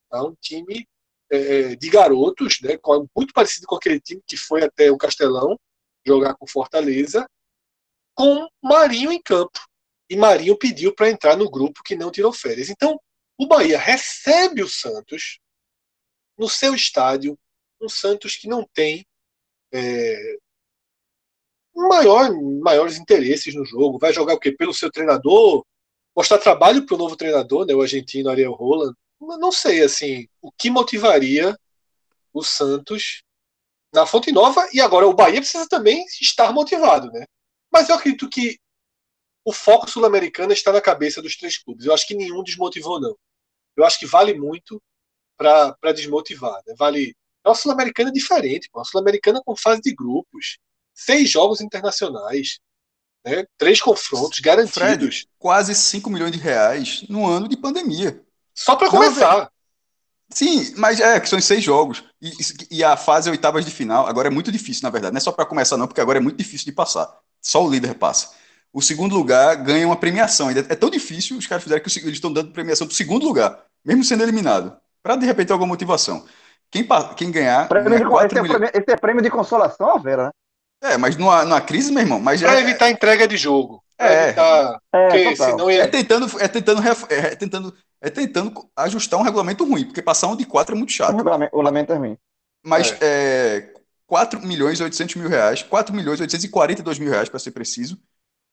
tá? um time é, de garotos, né? muito parecido com aquele time que foi até o Castelão jogar com Fortaleza, com Marinho em campo. E Marinho pediu para entrar no grupo que não tirou férias. Então, o Bahia recebe o Santos no seu estádio, um Santos que não tem é, maior, maiores interesses no jogo. Vai jogar o quê? Pelo seu treinador, mostrar trabalho para o novo treinador, né, o argentino Ariel Roland, não sei assim o que motivaria o Santos na Fonte Nova e agora o Bahia precisa também estar motivado, né? Mas eu acredito que o foco sul-americano está na cabeça dos três clubes. Eu acho que nenhum desmotivou não. Eu acho que vale muito para desmotivar, né? Vale a sul-americana é diferente, pô. a sul-americana com fase de grupos, seis jogos internacionais, né? três confrontos garantidos. Fred, quase 5 milhões de reais no ano de pandemia. Só para começar. Sim, mas é que são seis jogos. E, e, a fase oitavas de final, agora é muito difícil, na verdade. Não é só para começar, não, porque agora é muito difícil de passar. Só o líder passa. O segundo lugar ganha uma premiação. É tão difícil, os caras fizeram que eles estão dando premiação para o segundo lugar, mesmo sendo eliminado. Para de repente ter alguma motivação. Quem, quem ganhar. Prêmio ganha de, esse, é prêmio, esse, é prêmio, de consolação, Vera, né? É, mas numa, numa crise, meu irmão. Mas pra é, evitar entrega de jogo. É. Evitar, é, senão ia... é tentando, é tentando, é tentando, é tentando ajustar um regulamento ruim, porque passar um de quatro é muito chato. O regulamento, o regulamento é ruim. Mas é. é 4 milhões e 800 mil reais, 4 milhões e 842 mil reais, para ser preciso,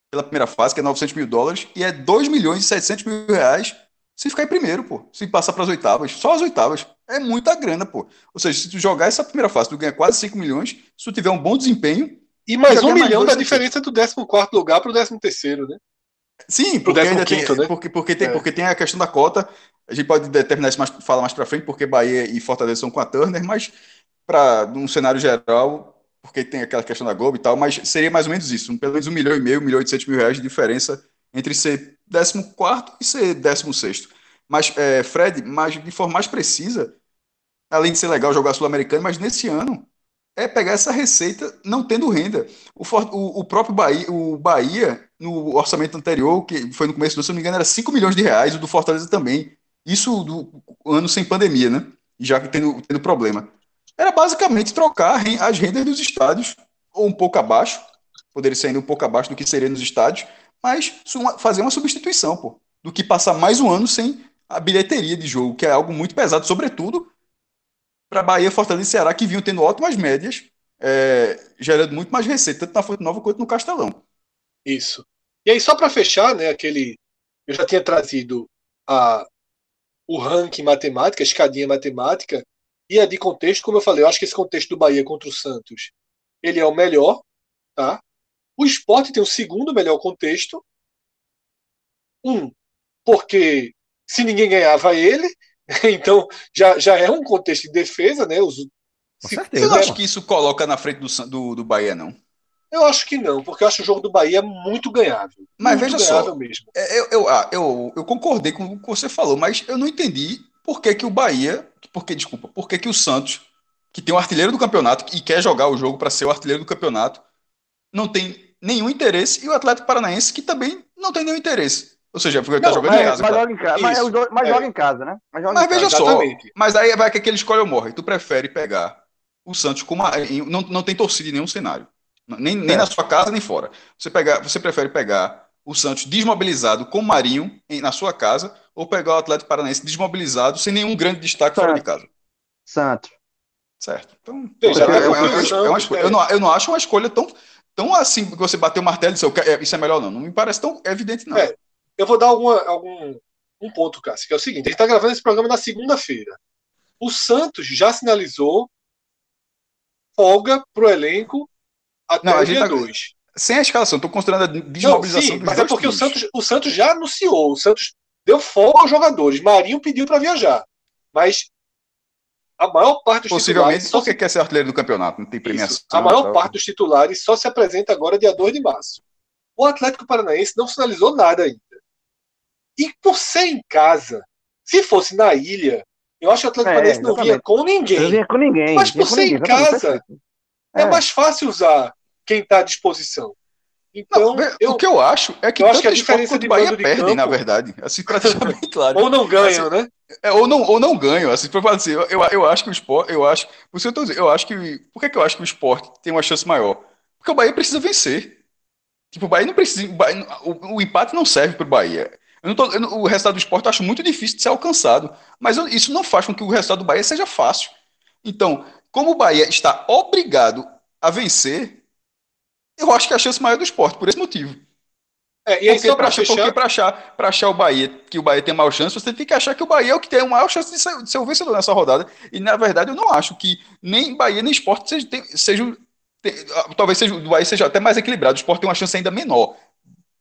pela primeira fase, que é 900 mil dólares, e é 2 milhões e 700 mil reais se ficar em primeiro, pô. Se passar para as oitavas. Só as oitavas. É muita grana, pô. Ou seja, se tu jogar essa primeira fase, tu ganha quase 5 milhões. Se tu tiver um bom desempenho. E mais um milhão da diferença do 14 lugar para o 13, né? Sim, porque, ainda tem, né? porque, porque, tem, é. porque tem a questão da cota. A gente pode determinar isso mais, falar mais para frente, porque Bahia e Fortaleza são com a Turner, mas para um cenário geral, porque tem aquela questão da Globo e tal, mas seria mais ou menos isso, pelo menos um milhão e meio, um milhão e oitocentos mil reais de diferença entre ser 14 e ser 16. Mas, é, Fred, mas de forma mais precisa, além de ser legal jogar Sul-Americano, mas nesse ano é pegar essa receita não tendo renda. O, o, o, próprio Bahia, o Bahia, no orçamento anterior, que foi no começo do ano, se não me engano, era 5 milhões de reais, o do Fortaleza também. Isso do ano sem pandemia, né? Já que tendo, tendo problema. Era basicamente trocar as rendas dos estádios, ou um pouco abaixo, poderia ser ainda um pouco abaixo do que seria nos estádios, mas fazer uma substituição, pô, do que passar mais um ano sem a bilheteria de jogo, que é algo muito pesado, sobretudo para Bahia, Fortaleza e Ceará, que vinham tendo ótimas médias, é, gerando muito mais receita, tanto na Fonte Nova quanto no Castelão. Isso. E aí, só para fechar, né, aquele. Eu já tinha trazido a, o ranking matemática, a escadinha matemática, e a de contexto, como eu falei, eu acho que esse contexto do Bahia contra o Santos ele é o melhor, tá? O esporte tem o segundo melhor contexto. Um, porque se ninguém ganhava ele, (laughs) então já, já é um contexto de defesa, né? Os, Com certeza. Eu não acho que isso coloca na frente do, do, do Bahia, não. Eu acho que não, porque eu acho o jogo do Bahia muito ganhável. Mas muito veja só, mesmo. É, eu, eu, ah, eu, eu concordei com o que você falou, mas eu não entendi por que, que o Bahia, porque, desculpa, por que, que o Santos, que tem o um artilheiro do campeonato e quer jogar o jogo para ser o artilheiro do campeonato, não tem nenhum interesse, e o Atlético Paranaense, que também não tem nenhum interesse. Ou seja, porque ele tá jogando mas, em casa. Mas, joga em casa, mas, mas é. joga em casa, né? Mas, mas veja casa, só, exatamente. mas aí vai que aquele escolhe ou morre. Tu prefere pegar o Santos com uma. Não, não tem torcida em nenhum cenário. Nem, nem é. na sua casa, nem fora. Você, pegar, você prefere pegar o Santos desmobilizado com o Marinho em, na sua casa ou pegar o Atlético Paranaense desmobilizado sem nenhum grande destaque Santos. fora de casa? Santos. Certo. Então, é, é, uma, é uma escolha. Eu não, eu não acho uma escolha tão, tão assim que você bater o martelo e dizer isso é melhor, não. Não me parece tão evidente, não. É, eu vou dar alguma, algum um ponto, Cássio, que é o seguinte: a gente está gravando esse programa na segunda-feira. O Santos já sinalizou folga para o elenco até não, o dia 2. Tá... Sem a escalação, estou considerando a desmobilização não, sim, Mas é porque o Santos, o Santos já anunciou, o Santos deu folga aos jogadores. Marinho pediu para viajar. Mas a maior parte dos Possivelmente titulares. porque se... quer ser artilheiro do campeonato, não tem premiação. Isso, a maior parte dos titulares só se apresenta agora dia 2 de março. O Atlético Paranaense não sinalizou nada ainda. E por ser em casa, se fosse na ilha, eu acho que o Atlético é, Paranaense não vinha com ninguém. Não vinha com ninguém. Mas por ser ninguém, em casa, é. é. mais fácil usar quem está à disposição. Então, não, eu, o que eu acho é que, eu acho que a diferença de Bahia perdem, campo, na verdade. Assim, bem (laughs) claro. ou não ganham, assim, né? É, ou não, ou não ganham. Assim, para assim, eu, eu, acho que o esporte, eu acho, por isso eu tô dizendo, eu acho que, por que, que eu acho que o esporte tem uma chance maior? Porque o Bahia precisa vencer. Tipo, o Bahia não precisa, o, Bahia, o, o empate não serve para o Bahia. Eu não tô, eu, o resultado do esporte eu acho muito difícil de ser alcançado. Mas eu, isso não faz com que o resultado do Bahia seja fácil. Então, como o Bahia está obrigado a vencer, eu acho que é a chance maior do esporte, por esse motivo. É, e aí, Porque só para fechar, porque pra achar, pra achar o Bahia, que o Bahia tem maior chance, você tem que achar que o Bahia é o que tem a maior chance de ser, de ser o vencedor nessa rodada. E na verdade eu não acho que nem Bahia nem Sport seja, sejam. tem- ah, talvez seja, o Bahia seja até mais equilibrado. O Sport tem uma chance ainda menor.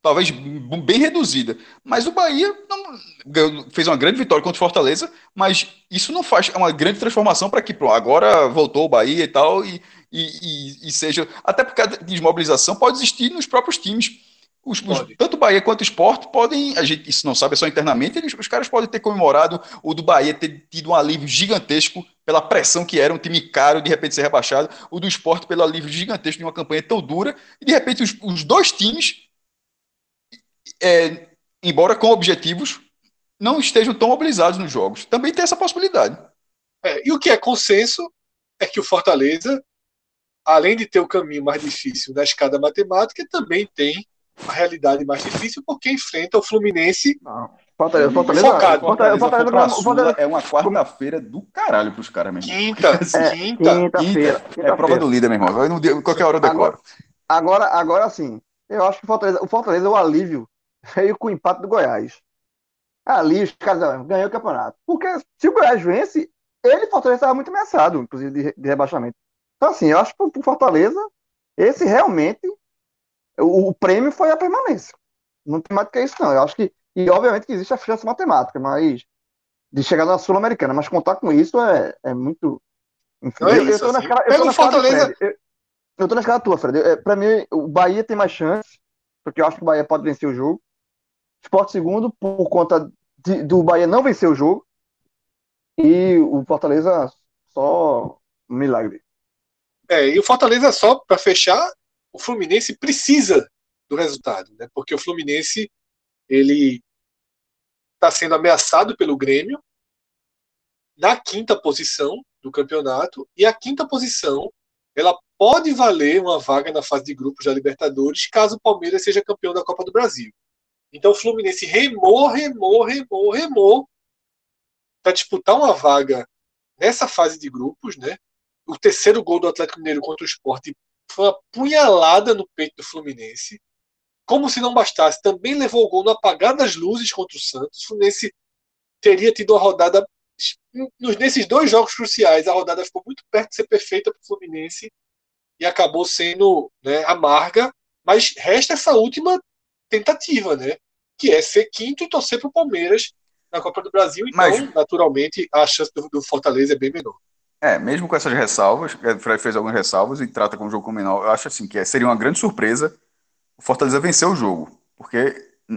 Talvez bem reduzida. Mas o Bahia não- fez uma grande vitória contra o Fortaleza, mas isso não faz uma grande transformação para que agora voltou o Bahia e tal, e, e, e- e seja. Até porque a desmobilização pode existir nos próprios times. Os, os- tanto o Bahia quanto o Sport podem, a gente isso não sabe, é só internamente, eles, os caras podem ter comemorado o do Bahia ter tido um alívio gigantesco pela pressão que era, um time caro, de repente ser rebaixado, o do Sport pelo alívio gigantesco de uma campanha tão dura, e de repente os, os dois times, é, embora com objetivos, não estejam tão mobilizados nos jogos. Também tem essa possibilidade. É, e o que é consenso é que o Fortaleza, além de ter o caminho mais difícil na escada matemática, também tem a realidade mais difícil porque enfrenta o Fluminense Não. Fortaleza, Fortaleza, Focado. Fortaleza, Fortaleza, Fortaleza, Fortaleza, é uma quarta-feira do caralho pros caras, meu irmão. quinta, É, (laughs) quinta. quinta-feira. É a prova quinta-feira. do líder, meu irmão. Eu não qualquer hora eu decoro. Agora, agora sim, eu acho que o Fortaleza, o Fortaleza, o alívio (laughs) veio com o empate do Goiás. Ali os caras ganhou o campeonato. Porque se o Goiás vence, ele, Fortaleza, estava muito ameaçado, inclusive, de, de rebaixamento. Então, assim, eu acho que pro Fortaleza, esse realmente, o, o prêmio foi a permanência. Não tem mais do que isso, não. Eu acho que, e obviamente que existe a chance matemática, mas de chegar na Sul-Americana, mas contar com isso é, é muito. Enfim, é eu, eu isso, tô na assim. escala, eu tô na Fortaleza-. Eu, eu tô na escala tua, Fred. É, pra mim, o Bahia tem mais chance, porque eu acho que o Bahia pode vencer o jogo. Sport segundo, por conta de- do Bahia não vencer o jogo. E o Fortaleza só um milagre. É, e o Fortaleza, só para fechar, o Fluminense precisa do resultado, né? Porque o Fluminense ele está sendo ameaçado pelo Grêmio na quinta posição do campeonato e a quinta posição ela pode valer uma vaga na fase de grupos da Libertadores caso o Palmeiras seja campeão da Copa do Brasil. Então o Fluminense remou, remou, remou, remou para disputar uma vaga nessa fase de grupos, né? O terceiro gol do Atlético Mineiro contra o Sport foi uma punhalada no peito do Fluminense. Como se não bastasse, também levou o gol no apagar das luzes contra o Santos. O Fluminense teria tido uma rodada. Nesses dois jogos cruciais, a rodada ficou muito perto de ser perfeita para o Fluminense e acabou sendo né, amarga. Mas resta essa última tentativa, né? Que é ser quinto e torcer para o Palmeiras na Copa do Brasil. Então, Mas- naturalmente, a chance do, do Fortaleza é bem menor. É, mesmo com essas ressalvas, o Fred fez algumas ressalvas e trata como jogo como menor. Eu acho assim que é- seria uma grande surpresa o Fortaleza vencer o jogo, porque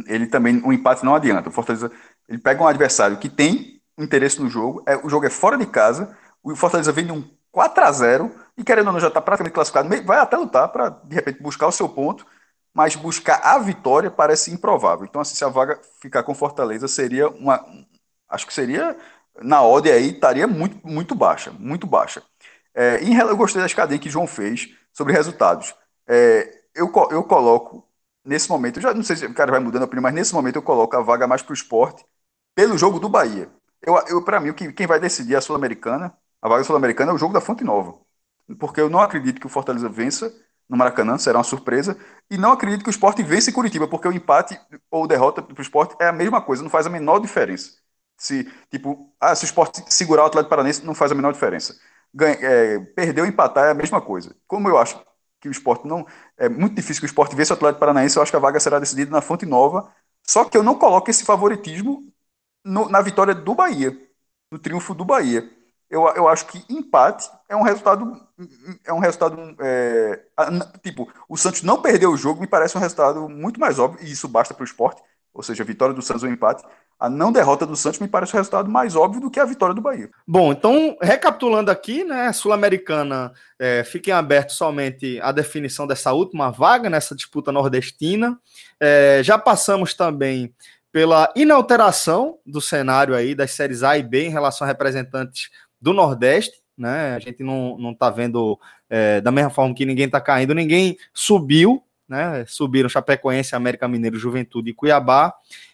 ele também o empate não adianta. O Fortaleza ele pega um adversário que tem interesse no jogo, é, o jogo é fora de casa, o Fortaleza vem de um 4 a 0 e querendo ou não já está praticamente classificado, vai até lutar para de repente buscar o seu ponto, mas buscar a vitória parece improvável. Então assim, se a vaga ficar com Fortaleza seria uma acho que seria na odd aí estaria muito, muito baixa, muito baixa. É, em, eu gostei da escadinha que João fez sobre resultados. É, eu, eu coloco, nesse momento, eu já não sei se o cara vai mudando a opinião, mas nesse momento eu coloco a vaga mais para o esporte pelo jogo do Bahia. Eu, eu, para mim, quem vai decidir a Sul-Americana, a vaga Sul-Americana é o jogo da Fonte Nova. Porque eu não acredito que o Fortaleza vença no Maracanã, será uma surpresa. E não acredito que o esporte vença em Curitiba, porque o empate ou derrota para o esporte é a mesma coisa, não faz a menor diferença. Se, tipo, ah, se o esporte segurar o Atlético Paranense, não faz a menor diferença. Ganha, é, perder ou empatar é a mesma coisa. Como eu acho que o esporte não. É muito difícil que o esporte vença o Atlético Paranaense, eu acho que a vaga será decidida na Fonte Nova. Só que eu não coloco esse favoritismo no- na vitória do Bahia, no triunfo do Bahia. Eu, eu acho que empate é um resultado. É um resultado. é, tipo, o Santos não perdeu o jogo, me parece um resultado muito mais óbvio, e isso basta para o esporte, ou seja, a vitória do Santos ou empate. A não derrota do Santos me parece um resultado mais óbvio do que a vitória do Bahia. Bom, então, recapitulando aqui, né, Sul-Americana, é, fiquem abertos somente a definição dessa última vaga nessa disputa nordestina. É, já passamos também pela inalteração do cenário aí das séries A e B em relação a representantes do Nordeste, né? A gente não, não tá vendo é, da mesma forma que ninguém tá caindo, ninguém subiu, né? Subiram Chapecoense, América Mineiro, Juventude e Cuiabá.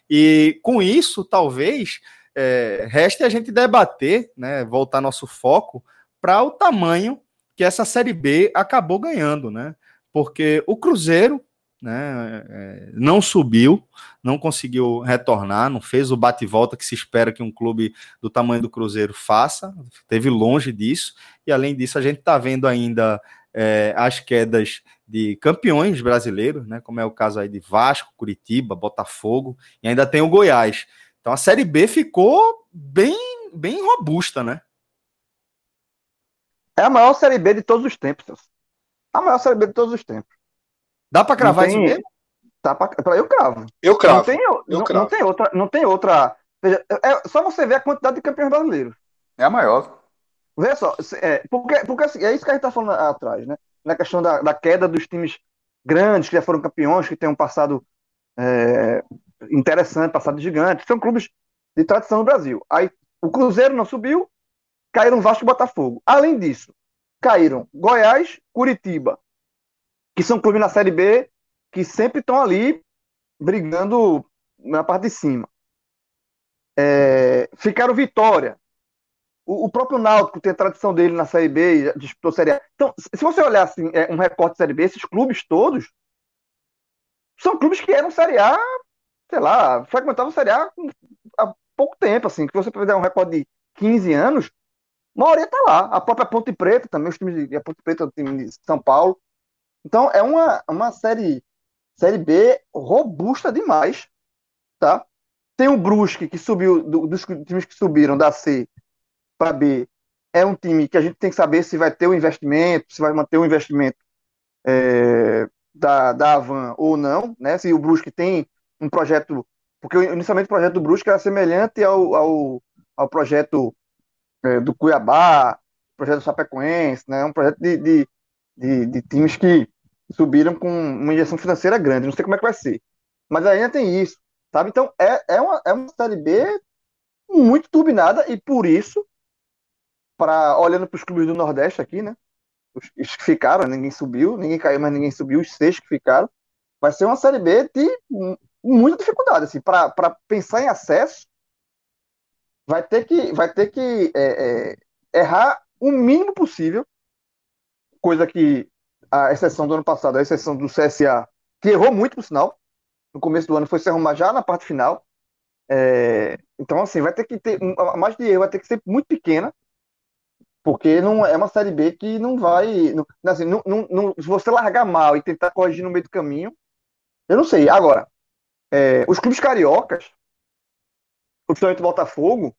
E com isso, talvez é, reste a gente debater, né, voltar nosso foco para o tamanho que essa Série B acabou ganhando, né? Porque o Cruzeiro né? É, não subiu, não conseguiu retornar, não fez o bate-volta que se espera que um clube do tamanho do Cruzeiro faça, teve longe disso, e além disso, a gente está vendo ainda é, as quedas de campeões brasileiros, né? Como é o caso aí de Vasco, Curitiba, Botafogo, e ainda tem o Goiás. Então a Série B ficou bem, bem robusta, né? É a maior Série B de todos os tempos. A maior Série B de todos os tempos. Dá para cravar tem- isso mesmo? Tá pra, pra- eu cravo. Eu cravo. Não tem, eu não, cravo. não tem outra. Não tem outra. Veja, é só você ver a quantidade de campeões brasileiros. É a maior. Vê só, é, porque, porque assim, é isso que a gente tá falando atrás, né? Na questão da, da queda dos times grandes que já foram campeões, que têm um passado é, interessante, passado gigante, são clubes de tradição no Brasil. Aí o Cruzeiro não subiu, caíram Vasco e Botafogo. Além disso, caíram Goiás, Curitiba, que são clubes na Série B que sempre estão ali brigando na parte de cima. É, ficaram Vitória, o, o próprio Náutico tem a tradição dele na Série B, disputou Série A. Então, se você olhar assim, é, um recorte de Série B, esses clubes todos são clubes que eram Série A, sei lá, frequentavam Série A há pouco tempo, assim, que você fizer um recorde de 15 anos, a maioria tá lá. A própria Ponte Preta também, os times de a Ponte Preta, o time de São Paulo. Então, é uma, uma série, série B robusta demais, tá? Tem o Brusque, que subiu, do- dos times que subiram da C para B é um time que a gente tem que saber se vai ter o investimento, se vai manter o investimento é, da, da Avan ou não, né? Se o Brusque tem um projeto, porque inicialmente o projeto do Brusque era semelhante ao, ao, ao projeto é, do Cuiabá, projeto do Chapecoense, né? Um projeto de, de, de, de times que subiram com uma injeção financeira grande. Não sei como é que vai ser, mas ainda tem isso, sabe? Então é, é uma, é uma série B muito turbinada e por isso para olhando para os clubes do Nordeste aqui, né? Os, os que ficaram, ninguém subiu, ninguém caiu, mas ninguém subiu, os seis que ficaram, vai ser uma série B de mu- muita dificuldade, assim, para pensar em acesso, vai ter que, vai ter que é, é, errar o mínimo possível, coisa que a exceção do ano passado, a exceção do CSA, que errou muito, por sinal, no começo do ano foi se arrumar já na parte final. É, então, assim, vai ter que ter, a margem de erro vai ter que ser muito pequena, porque não é uma série B que não vai. Não, assim, não, não, se você largar mal e tentar corrigir no meio do caminho, eu não sei. Agora, é, os clubes cariocas, principalmente o Botafogo,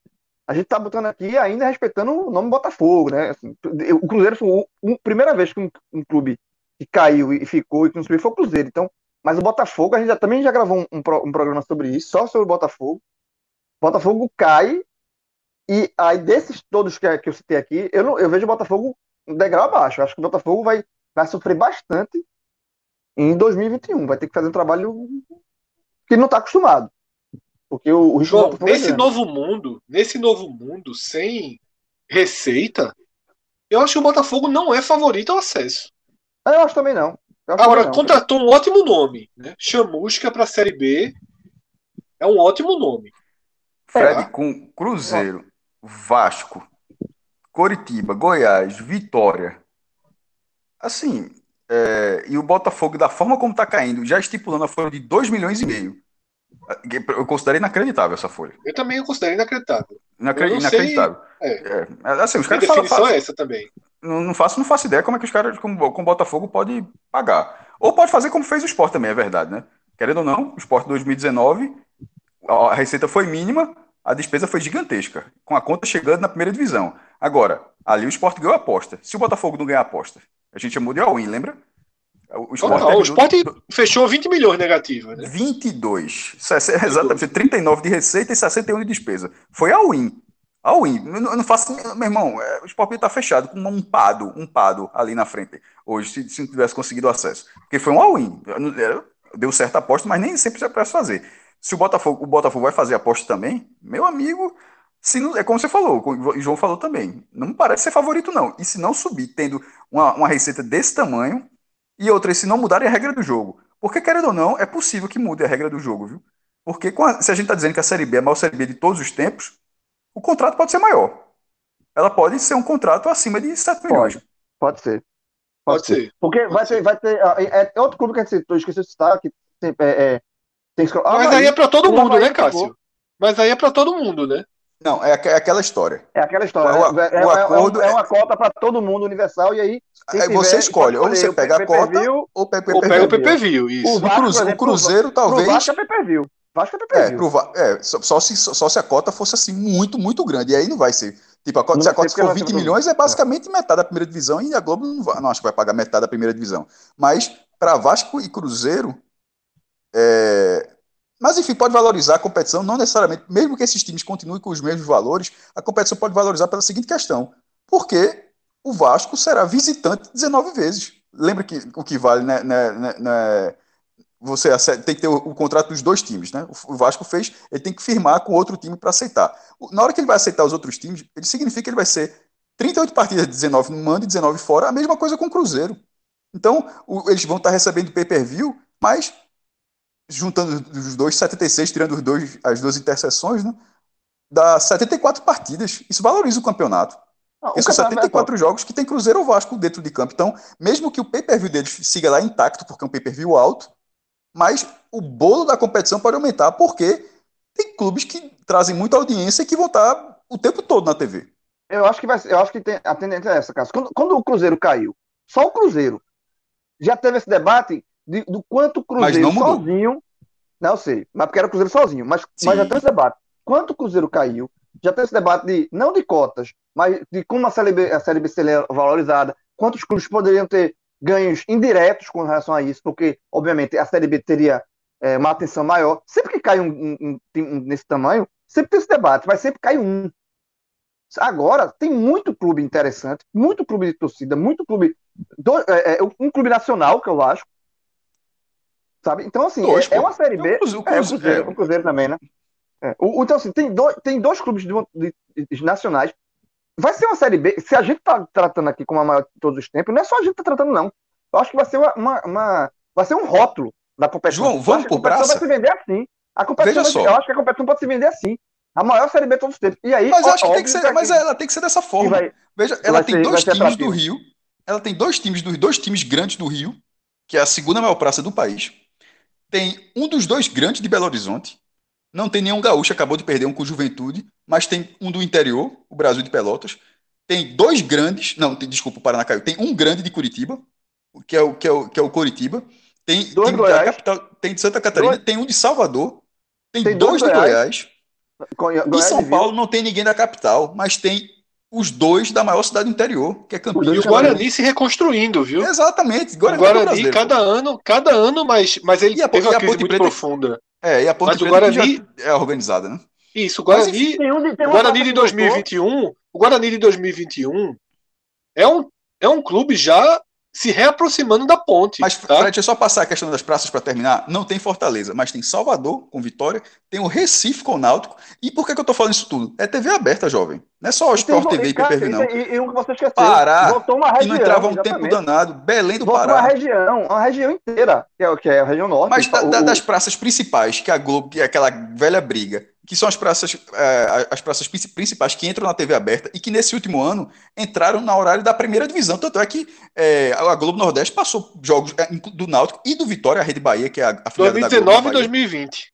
a gente tá botando aqui ainda respeitando o nome Botafogo, né? Assim, o Cruzeiro foi a primeira vez que um, um clube que caiu e ficou e que não subiu foi o Cruzeiro. Então, mas o Botafogo, a gente já, também já gravou um, um um programa sobre isso, só sobre o Botafogo. Botafogo cai e aí, desses todos que, que eu citei aqui, eu, não, eu vejo o Botafogo um degrau abaixo. Eu acho que o Botafogo vai, vai sofrer bastante em 2021. Vai ter que fazer um trabalho que não está acostumado. Porque o, o risco do João, Botafogo é nesse grande. novo mundo, nesse novo mundo, sem receita, eu acho que o Botafogo não é favorito ao acesso. Ah, Eu acho também não. Acho Agora, também não. contratou um ótimo nome, né? Chamusca para a Série B é um ótimo nome. Fred, É. com Cruzeiro, Vasco, Coritiba, Goiás, Vitória. Assim, é, e o Botafogo, da forma como está caindo, já estipulando a folha de 2 milhões e meio. Eu considero inacreditável essa folha. Eu também considero inacreditável. Inacre- Eu não sei- inacreditável. É. É, assim, os caras definição falam- é essa também? não, não faço, não faço ideia como é que os caras com, com o Botafogo pode pagar. Ou pode fazer como fez o Sport também, é verdade, né? Querendo ou não, o Sport 2019, a a receita foi mínima, a despesa foi gigantesca, com a conta chegando na primeira divisão. Agora, ali o Sport ganhou a aposta. Se o Botafogo não ganhar a aposta, a gente chamou de all-in, lembra? O Sport Total, o terminou- Sport fechou 20 milhões negativa, né? 22. 60, exatamente, 39 de receita e 61 de despesa. Foi a win. A win. Eu não, não faço. Meu irmão, é, o Sport está fechado com um pado, um pado ali na frente. Hoje, se, se não tivesse conseguido acesso. Porque foi um all-in. Eu não- eu- Deu certa aposta, mas nem sempre você precisa fazer. Se o Botafogo, o Botafogo vai fazer aposta também, meu amigo, se não, é como você falou, o João falou também. Não me parece ser favorito, não. E se não subir, tendo uma, uma receita desse tamanho, e outra, se não mudarem a regra do jogo. Porque, querendo ou não, é possível que mude a regra do jogo, viu? Porque com a- se a gente está dizendo que a Série B é a maior Série B de todos os tempos, o contrato pode ser maior. Ela pode ser um contrato acima de 7 milhões. Pode ser. Pode ser. Porque vai ter, vai ter. ah, É, é outro clube que a gente citou, esqueci de citar, que. É, é, tem que- Mas Havaí, aí é pra todo mundo, né, ficou. Cássio? Mas aí é pra todo mundo, né? Não, é, é aquela história. É aquela história. O- é, é- o é- é acordo é é- uma cota para todo mundo universal, e aí. você tiver, escolhe, ou você pega a cota ou pega Ou pega o PPV. PPV, O isso. Vasco, Cruze- por o exemplo, Cruzeiro, pro talvez- Vasco é pay-per-view. Vasco é É, Va- é, só, só se, só se a cota fosse assim, muito, muito grande. E aí não vai ser. Tipo, a cota, se a cota for vai 20 ser pra todo milhões, é basicamente metade da primeira divisão e a Globo não, vai, não acho que vai pagar metade da primeira divisão. Mas para Vasco e Cruzeiro, é, mas enfim, pode valorizar a competição, não necessariamente, mesmo que esses times continuem com os mesmos valores, a competição pode valorizar pela seguinte questão: porque o Vasco será visitante 19 vezes. Lembra que o que vale, né, né, né, né, você tem que ter o, contrato dos dois times, né? O, Vasco fez, ele tem que firmar com outro time para aceitar. Na hora que ele vai aceitar os outros times, ele significa que ele vai ser 38 partidas, 19 no mando e 19 fora, a mesma coisa com o Cruzeiro. Então, o- eles vão estar recebendo pay-per-view, mas juntando os dois, 76, tirando os dois, as duas interseções, né? Dá 74 partidas. Isso valoriza o campeonato. O Porque são campeonato é 74 jogos que tem Cruzeiro ou Vasco dentro de campo. Então, mesmo que o pay-per-view deles siga lá intacto, porque é um pay-per-view alto, mas o bolo da competição pode aumentar, porque tem clubes que trazem muita audiência e que vão estar o tempo todo na TV. Eu acho que vai eu acho que tem, a tendência é essa, Cássio. Quando, quando o Cruzeiro caiu, só o Cruzeiro já teve esse debate de- do quanto o Cruzeiro sozinho. Não sei, mas porque era o Cruzeiro sozinho, mas, mas já tem esse debate. Quanto o Cruzeiro caiu, já tem esse debate de, não de cotas, mas de como a Série B, a série B seria valorizada, quantos clubes poderiam ter ganhos indiretos com relação a isso, porque, obviamente, a Série B teria é, uma atenção maior. Sempre que cai um, um- um time nesse tamanho, sempre tem esse debate, mas sempre cai um. Agora, tem muito clube interessante, muito clube de torcida, muito clube. do- é, é, um clube nacional, que eu acho. Sabe? Então, assim, Dois, é, é uma Série B. O o É, o Cruze- Cruzeiro, é. o Cruzeiro também, né? É. O- o- então, assim, tem, dois tem dois clubes de, de- de nacionais. Vai ser uma Série B. Se a gente tá tratando aqui como a maior de todos os tempos, não é só a gente que tá tratando, não. Eu acho que vai ser uma. uma- uma- vai ser um rótulo da competição. João, vamos acho que a por competição vai se vender assim. A competição Veja vai- só. Eu acho que a competição pode se vender assim. A maior Série B de todos os tempos. E aí, Mas eu acho que tem que ser, mas aqui- ela tem que ser dessa que forma. vai- Veja, ela tem ser- dois times do atrativo. Rio. Ela tem dois times do dois times grandes do Rio, que é a segunda maior praça do país. Tem um dos dois grandes de Belo Horizonte. Não tem nenhum gaúcho, acabou de perder um com Juventude, mas tem um do interior, o Brasil de Pelotas. Tem dois grandes, não, tem, desculpa, o Paraná caiu. Tem um grande de Curitiba, que é o que é o, que é o Curitiba. Tem Dois time Goiás. capital, tem de Santa Catarina, Dois- tem um de Salvador, tem, Tem dois, dois de Goiás. Goiás. Goi- Em Goiás São. Paulo não tem ninguém da capital, mas tem os dois da maior cidade do interior, que é E Campinas. o Guarani se reconstruindo, viu? Exatamente. O Guarani, é Guarani, brasileiro. cada ano, cada ano, mas, mas ele E a- teve e uma crise muito Preta- profunda. É, e a Ponte Mas o Preta que Guarani- é organizada, né? Isso, o Mas, Guarani, Tem um tem o Guarani de que voltou. 2021, o Guarani de 2021 é um, é um clube já se reaproximando da ponte. Mas, tá? Fred, deixa eu só passar a questão das praças para terminar. Não tem Fortaleza, mas tem Salvador com Vitória, tem o Recife com o Náutico. E por que, que eu tô falando isso tudo? É TV aberta, jovem. Não é só o Sport TV e cara, PPV, não. E, e um que você esqueceu. Pará, Voltou uma Que região. não entrava um tempo exatamente. danado. Belém do Voltou uma Pará. região, uma região inteira, que é, que é a região norte. Mas O- da- o- das praças principais, que a Globo, que é aquela velha briga, que são as praças, é, as praças princi- principais que entram na TV aberta e que nesse último ano entraram na horário da primeira divisão. Tanto é que é, a Globo Nordeste passou jogos é, do Náutico e do Vitória, a Rede Bahia, que é a, a filiada da Globo 2019 e Bahia. 2020.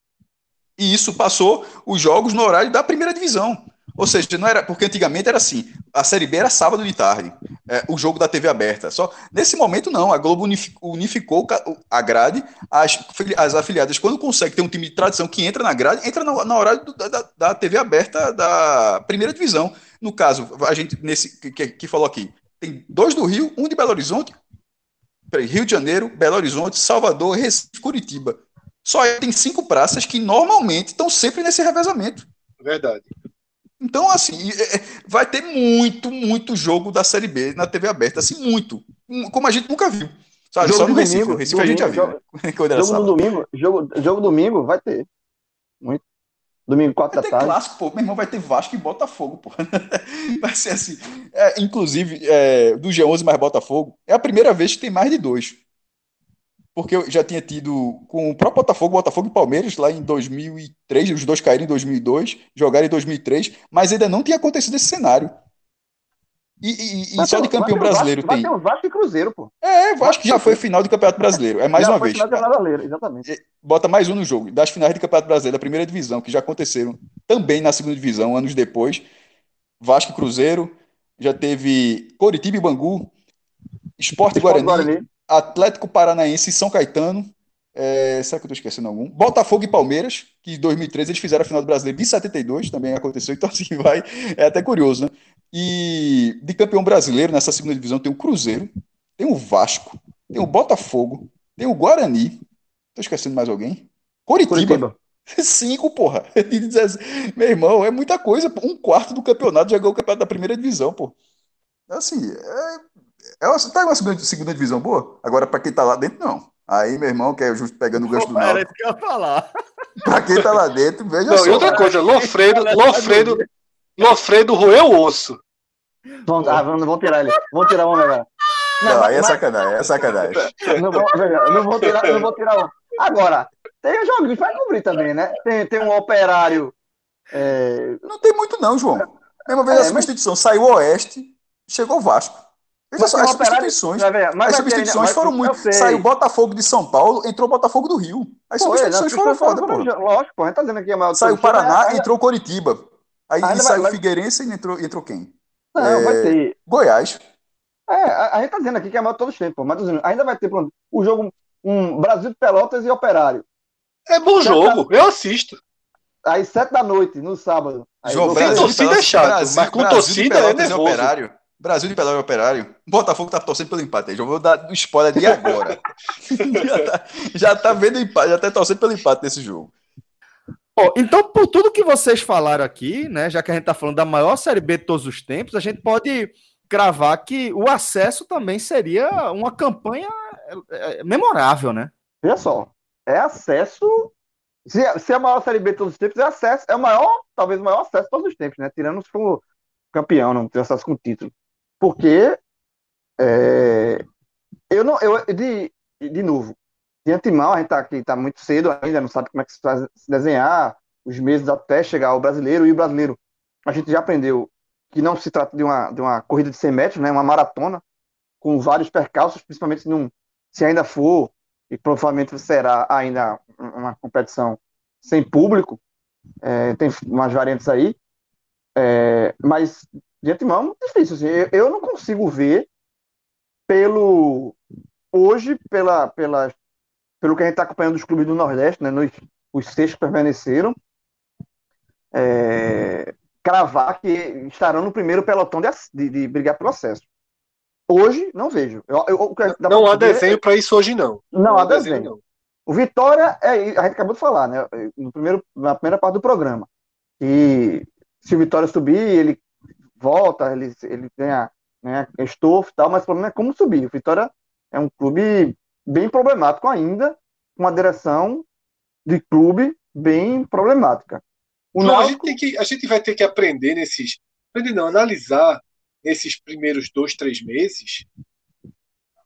E isso passou os jogos no horário da primeira divisão. Ou seja, não era porque antigamente era assim, a Série B era sábado de tarde, é, o jogo da TV aberta. Só nesse momento não, a Globo unifi- unificou ca- a grade, as, as afiliadas quando consegue ter um time de tradição que entra na grade, entra na, na horário do- da, da- TV aberta da primeira divisão. No caso, a gente nesse que, que- falou aqui, tem dois do Rio, um de Belo Horizonte, Rio de Janeiro, Belo Horizonte, Salvador, Recife, Curitiba. Só tem cinco praças que normalmente estão sempre nesse revezamento. Verdade. Então, assim, é- é- vai ter muito, muito jogo da Série B na TV aberta, assim, muito. Como a gente nunca viu. Sabe? Jogo Só no Recife. domingo, Recife a gente já viu, domingo, né? (laughs) Quando era jogo no domingo, jogo, jogo domingo vai ter. Muito. Domingo, quatro Vai da ter tarde. clássico, pô. Meu irmão vai ter Vasco e Botafogo, pô. (laughs) Vai ser assim. É, inclusive, é, do G11 mais Botafogo, é a primeira vez que tem mais de dois. Porque eu já tinha tido com o próprio Botafogo, Botafogo e Palmeiras lá em 2003, os dois caíram em 2002, jogaram em 2003, mas ainda não tinha acontecido esse cenário. E, e- e só de campeão um brasileiro vai tem. um Vasco e Cruzeiro, pô. É, Vasco já foi final de Campeonato Brasileiro. É mais Já uma vez. final de Campeonato Brasileiro, exatamente. Bota mais um no jogo. Das finais de Campeonato Brasileiro, da primeira divisão, que já aconteceram também na segunda divisão, anos depois. Vasco e Cruzeiro. Já teve Coritiba e Bangu. Esporte e Esporte Guarani. Guarani. Atlético Paranaense e São Caetano. É, será que eu tô esquecendo algum? Botafogo e Palmeiras, que em 2013 eles fizeram a final do Brasileiro de 72, também aconteceu, (laughs) então assim vai. É até curioso, né? E de campeão brasileiro, nessa segunda divisão, tem o Cruzeiro, tem o Vasco, tem o Botafogo, tem o Guarani. Tô esquecendo mais alguém? Coritiba. Curitiba. (laughs) Cinco, porra. (laughs) 16. Meu irmão, é muita coisa. Um quarto do campeonato já ganhou o campeonato da primeira divisão, pô. Assim, é, é uma, tá uma segunda, segunda divisão boa? Agora, pra quem tá lá dentro, não. Aí, meu irmão, que é justo pegando o gancho do Era Náutico. isso que eu ia falar. Pra quem tá lá dentro, veja Não, só. e outra coisa, Lofredo, (laughs) Lofredo, Lofredo roeu o osso. Vamos, ah, vamos, vamos tirar ele. Vamos tirar o homem agora. Não, aí é mas- sacanagem, é sacanagem. Não vou, veja, não vou tirar, não vou tirar um. Agora, tem os joguinhos pra cobrir também, né? Tem, tem um operário. é, Não tem muito, não, João. Mesma vez É, a mas- substituição saiu o Oeste, chegou o Vasco. Mas as substituições. ver, mas As ter- substituições mas- foram muito. Saiu o Botafogo de São Paulo, entrou o Botafogo do Rio. As Pô, substituições é, foram as foda, substituições pô. foram- Lógico, pô, a gente tá dizendo aqui a maior Saiu Paraná, ainda- entrou o Coritiba. Aí saiu vai- o Figueirense e entrou, entrou quem? Não, vai ter. Goiás. É, a, a gente tá dizendo aqui que é a maior de todos os tempos, pô, mas dizendo, ainda vai ter pronto, o jogo um Brasil de Pelotas e Operário. É bom jogo, eu assisto. Aí, sete da noite, no sábado. Aí, João, Sem Brasil de torcida é chato, Brasil- mas com Brasil torcida é Pelotas e nervoso. Operário. Brasil de Pelotas e Operário. Botafogo tá torcendo pelo empate aí. Já vou dar o spoiler de agora. (laughs) já, tá, já tá vendo o empate, já tá torcendo pelo empate nesse jogo. Ó, então, por tudo que vocês falaram aqui, né, já que a gente tá falando da maior Série B de todos os tempos, a gente pode cravar que o acesso também seria uma campanha é, é, memorável, né? Veja só, é acesso. Se, é- se é a maior Série B de todos os tempos, é acesso. É o maior, talvez o maior acesso de todos os tempos, né? Tirando se for campeão, não ter acesso com título. Porque é, eu não. Eu, de, de novo, de antemão, a gente tá aqui, tá muito cedo ainda, não sabe como é que se faz se desenhar, os meses até chegar ao brasileiro, e o brasileiro, a gente já aprendeu que não se trata de uma, de uma corrida de 100 metros, né? Uma maratona, com vários percalços, principalmente não, se ainda for e provavelmente será ainda uma competição sem público, é, tem umas variantes aí, é, mas de antemão é muito difícil. assim, eu, eu não consigo ver pelo hoje, pela, pela, pelo que a gente está acompanhando dos clubes do Nordeste, né, nos, os seis que permaneceram, é, cravar que estarão no primeiro pelotão de, de, de brigar pelo acesso. Hoje, não vejo. Eu- eu- Não há ver- desenho pra isso hoje, não. Não há desenho. não. O Vitória, é, a gente acabou de falar, né? No primeiro, na primeira parte do programa. E se o Vitória subir, ele volta, ele, ele ganha, ganha estofo e tal, mas o problema é como subir. O Vitória é um clube bem problemático ainda, com uma direção de clube bem problemática. O a, Náutico, gente tem que, a gente vai ter que aprender nesses. Aprender não, analisar nesses primeiros dois, três meses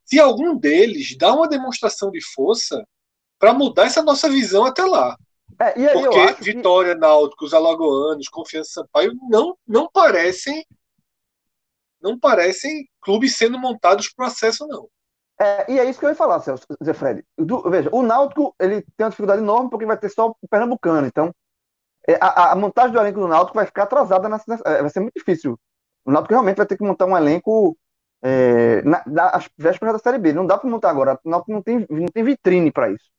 se algum deles dá uma demonstração de força para mudar essa nossa visão até lá. É, e aí eu Porque acho que- Vitória, Náutico, os Alagoanos, Confiança Sampaio não, não parecem não parecem clubes sendo montados para acesso, não. É, e é isso que eu ia falar, Celso, Zé Fred. Do- veja, o Náutico ele tem uma dificuldade enorme porque vai ter só o Pernambucano. Então, é, a, a montagem do elenco do Náutico vai ficar atrasada. Nessa, nessa- é, vai ser muito difícil. O Náutico realmente vai ter que montar um elenco é, na, nas vésperas da Série B. Não dá para montar agora. O Náutico não tem, não tem vitrine para isso.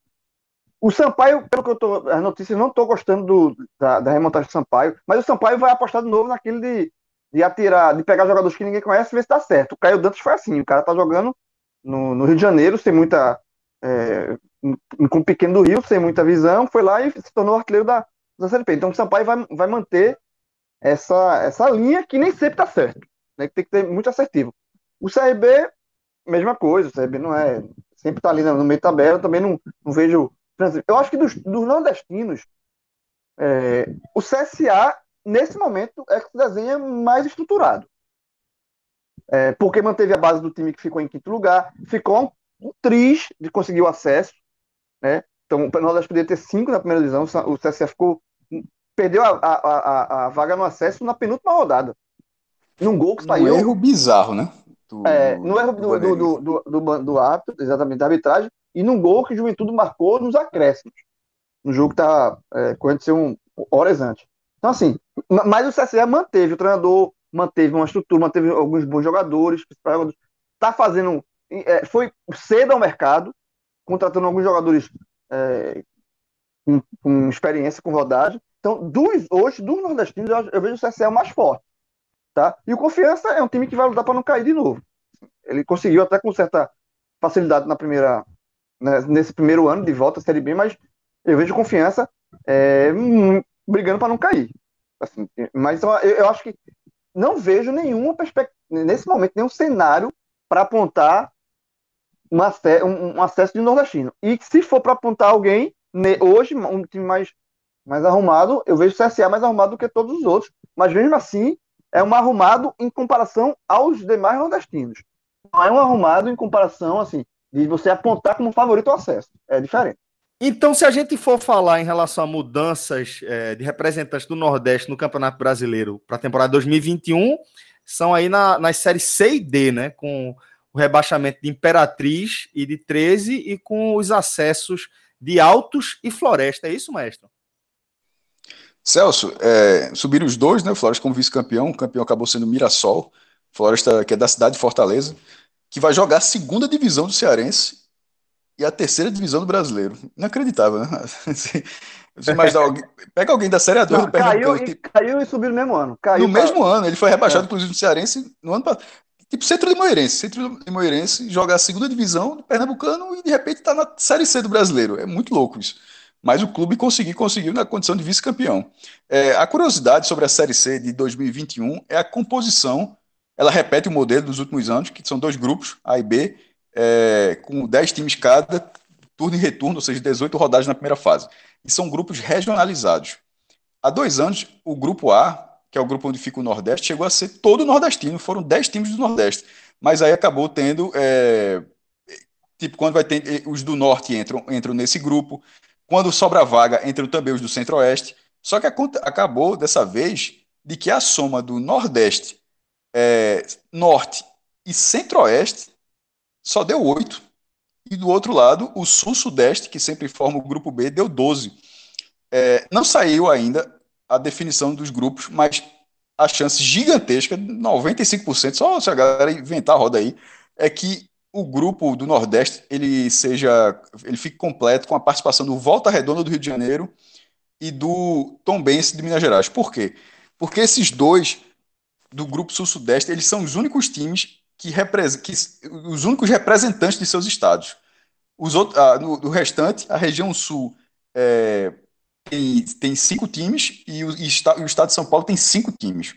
O Sampaio, pelo que eu tô, as notícias, não estou gostando do- da, da remontagem do Sampaio, mas o Sampaio vai apostar de novo naquele de, de atirar, de pegar jogadores que ninguém conhece e ver se dá certo. O Caio Dantas foi assim, o cara tá jogando no, no Rio de Janeiro, sem muita. É, com pequeno do Rio, sem muita visão, foi lá e se tornou artilheiro da, da Série. Então o Sampaio vai, vai manter essa, essa linha que nem sempre tá certo. Né, que tem que ter muito assertivo. O CRB, mesma coisa, o CRB não é. Sempre tá ali no meio da tabela, também não, não vejo. Eu acho que dos, dos nordestinos, é, o CSA, nesse momento, é que se desenha mais estruturado. É, porque manteve a base do time que ficou em quinto lugar, ficou um triz de conseguir o acesso, né? Então, o Nordeste poderia ter cinco na primeira divisão, o CSA ficou, perdeu a, a, a, a vaga no acesso na penúltima rodada. num gol que Um saiu. erro bizarro, né? Do- É, no erro do do, do, do, do, do árbitro, exatamente, da arbitragem, e num gol que o Juventude marcou nos acréscimos. No jogo que tá é, ser um horas antes. Então, assim, ma- mas o CSE manteve, o treinador manteve uma estrutura, manteve alguns bons jogadores, tá fazendo. é, foi cedo ao mercado, contratando alguns jogadores é, com, com experiência, com rodagem. Então, dos, hoje, dos nordestinos, eu, eu vejo o CSE o mais forte. Tá? E o Confiança é um time que vai lutar para não cair de novo. Ele conseguiu até com certa facilidade na primeira, né, nesse primeiro ano de volta à Série B, mas eu vejo Confiança é, hum, brigando para não cair. Assim, mas eu, eu acho que não vejo nenhuma perspectiva, nesse momento, nenhum cenário para apontar um, um- um acesso de nordestino. E se for para apontar alguém, hoje, um time mais, mais arrumado, eu vejo o CSA mais arrumado do que todos os outros. Mas mesmo assim, é um arrumado em comparação aos demais nordestinos. Não é um arrumado em comparação, assim, de você apontar como favorito ao acesso. É diferente. Então, se a gente for falar em relação a mudanças eh, de representantes do Nordeste no Campeonato Brasileiro para a temporada 2021, são aí na, nas séries C e D, né? Com o rebaixamento de Imperatriz e de 13 e com os acessos de Altos e Floresta. É isso, mestre? Celso, é, subiram os dois, né? O Floresta como vice-campeão, o campeão acabou sendo o Mirassol, Floresta, que é da cidade de Fortaleza, que vai jogar a segunda divisão do Cearense e a terceira divisão do brasileiro. Inacreditável, né? (laughs) Assim, Você alguém, pega alguém da Série A2 Não, do caiu, Pernambucano, e, tipo, caiu e subiu no mesmo ano. Caiu no pra- mesmo ano, ele foi rebaixado, É. inclusive, no Cearense no ano passado. Tipo, Centro de Moeirense. Centro de Moeirense joga a segunda divisão do Pernambucano e de repente está na Série C do brasileiro. É muito louco isso. Mas o clube conseguiu, conseguiu na condição de vice-campeão. É, a curiosidade sobre a Série C de 2021 é a composição. Ela repete o modelo dos últimos anos, que são dois grupos, A e B, é, com 10 times cada, turno e retorno, ou seja, 18 rodadas na primeira fase. E são grupos regionalizados. Há dois anos, o grupo A, que é o grupo onde fica o Nordeste, chegou a ser todo nordestino, foram 10 times do Nordeste. Mas aí acabou tendo. é, tipo, quando vai ter. eh, Os do Norte entram, entram nesse grupo. Quando sobra vaga, entram também os do Centro-Oeste. Só que acabou dessa vez de que a soma do Nordeste, é, Norte e Centro-Oeste só deu 8. E do outro lado, o Sul-Sudeste, que sempre forma o grupo B, deu 12. É, não saiu ainda a definição dos grupos, mas a chance gigantesca, 95%, só se a galera inventar a roda aí, é que o grupo do Nordeste ele seja, ele fique completo com a participação do Volta Redonda do Rio de Janeiro e do Tombense de Minas Gerais. Por quê? Porque esses dois do grupo Sul-Sudeste, eles são os únicos times que representam, os únicos representantes de seus estados. Os outros, ah, no, no restante, a região Sul é, tem, tem cinco times e o, e esta- e o estado de São Paulo tem cinco times.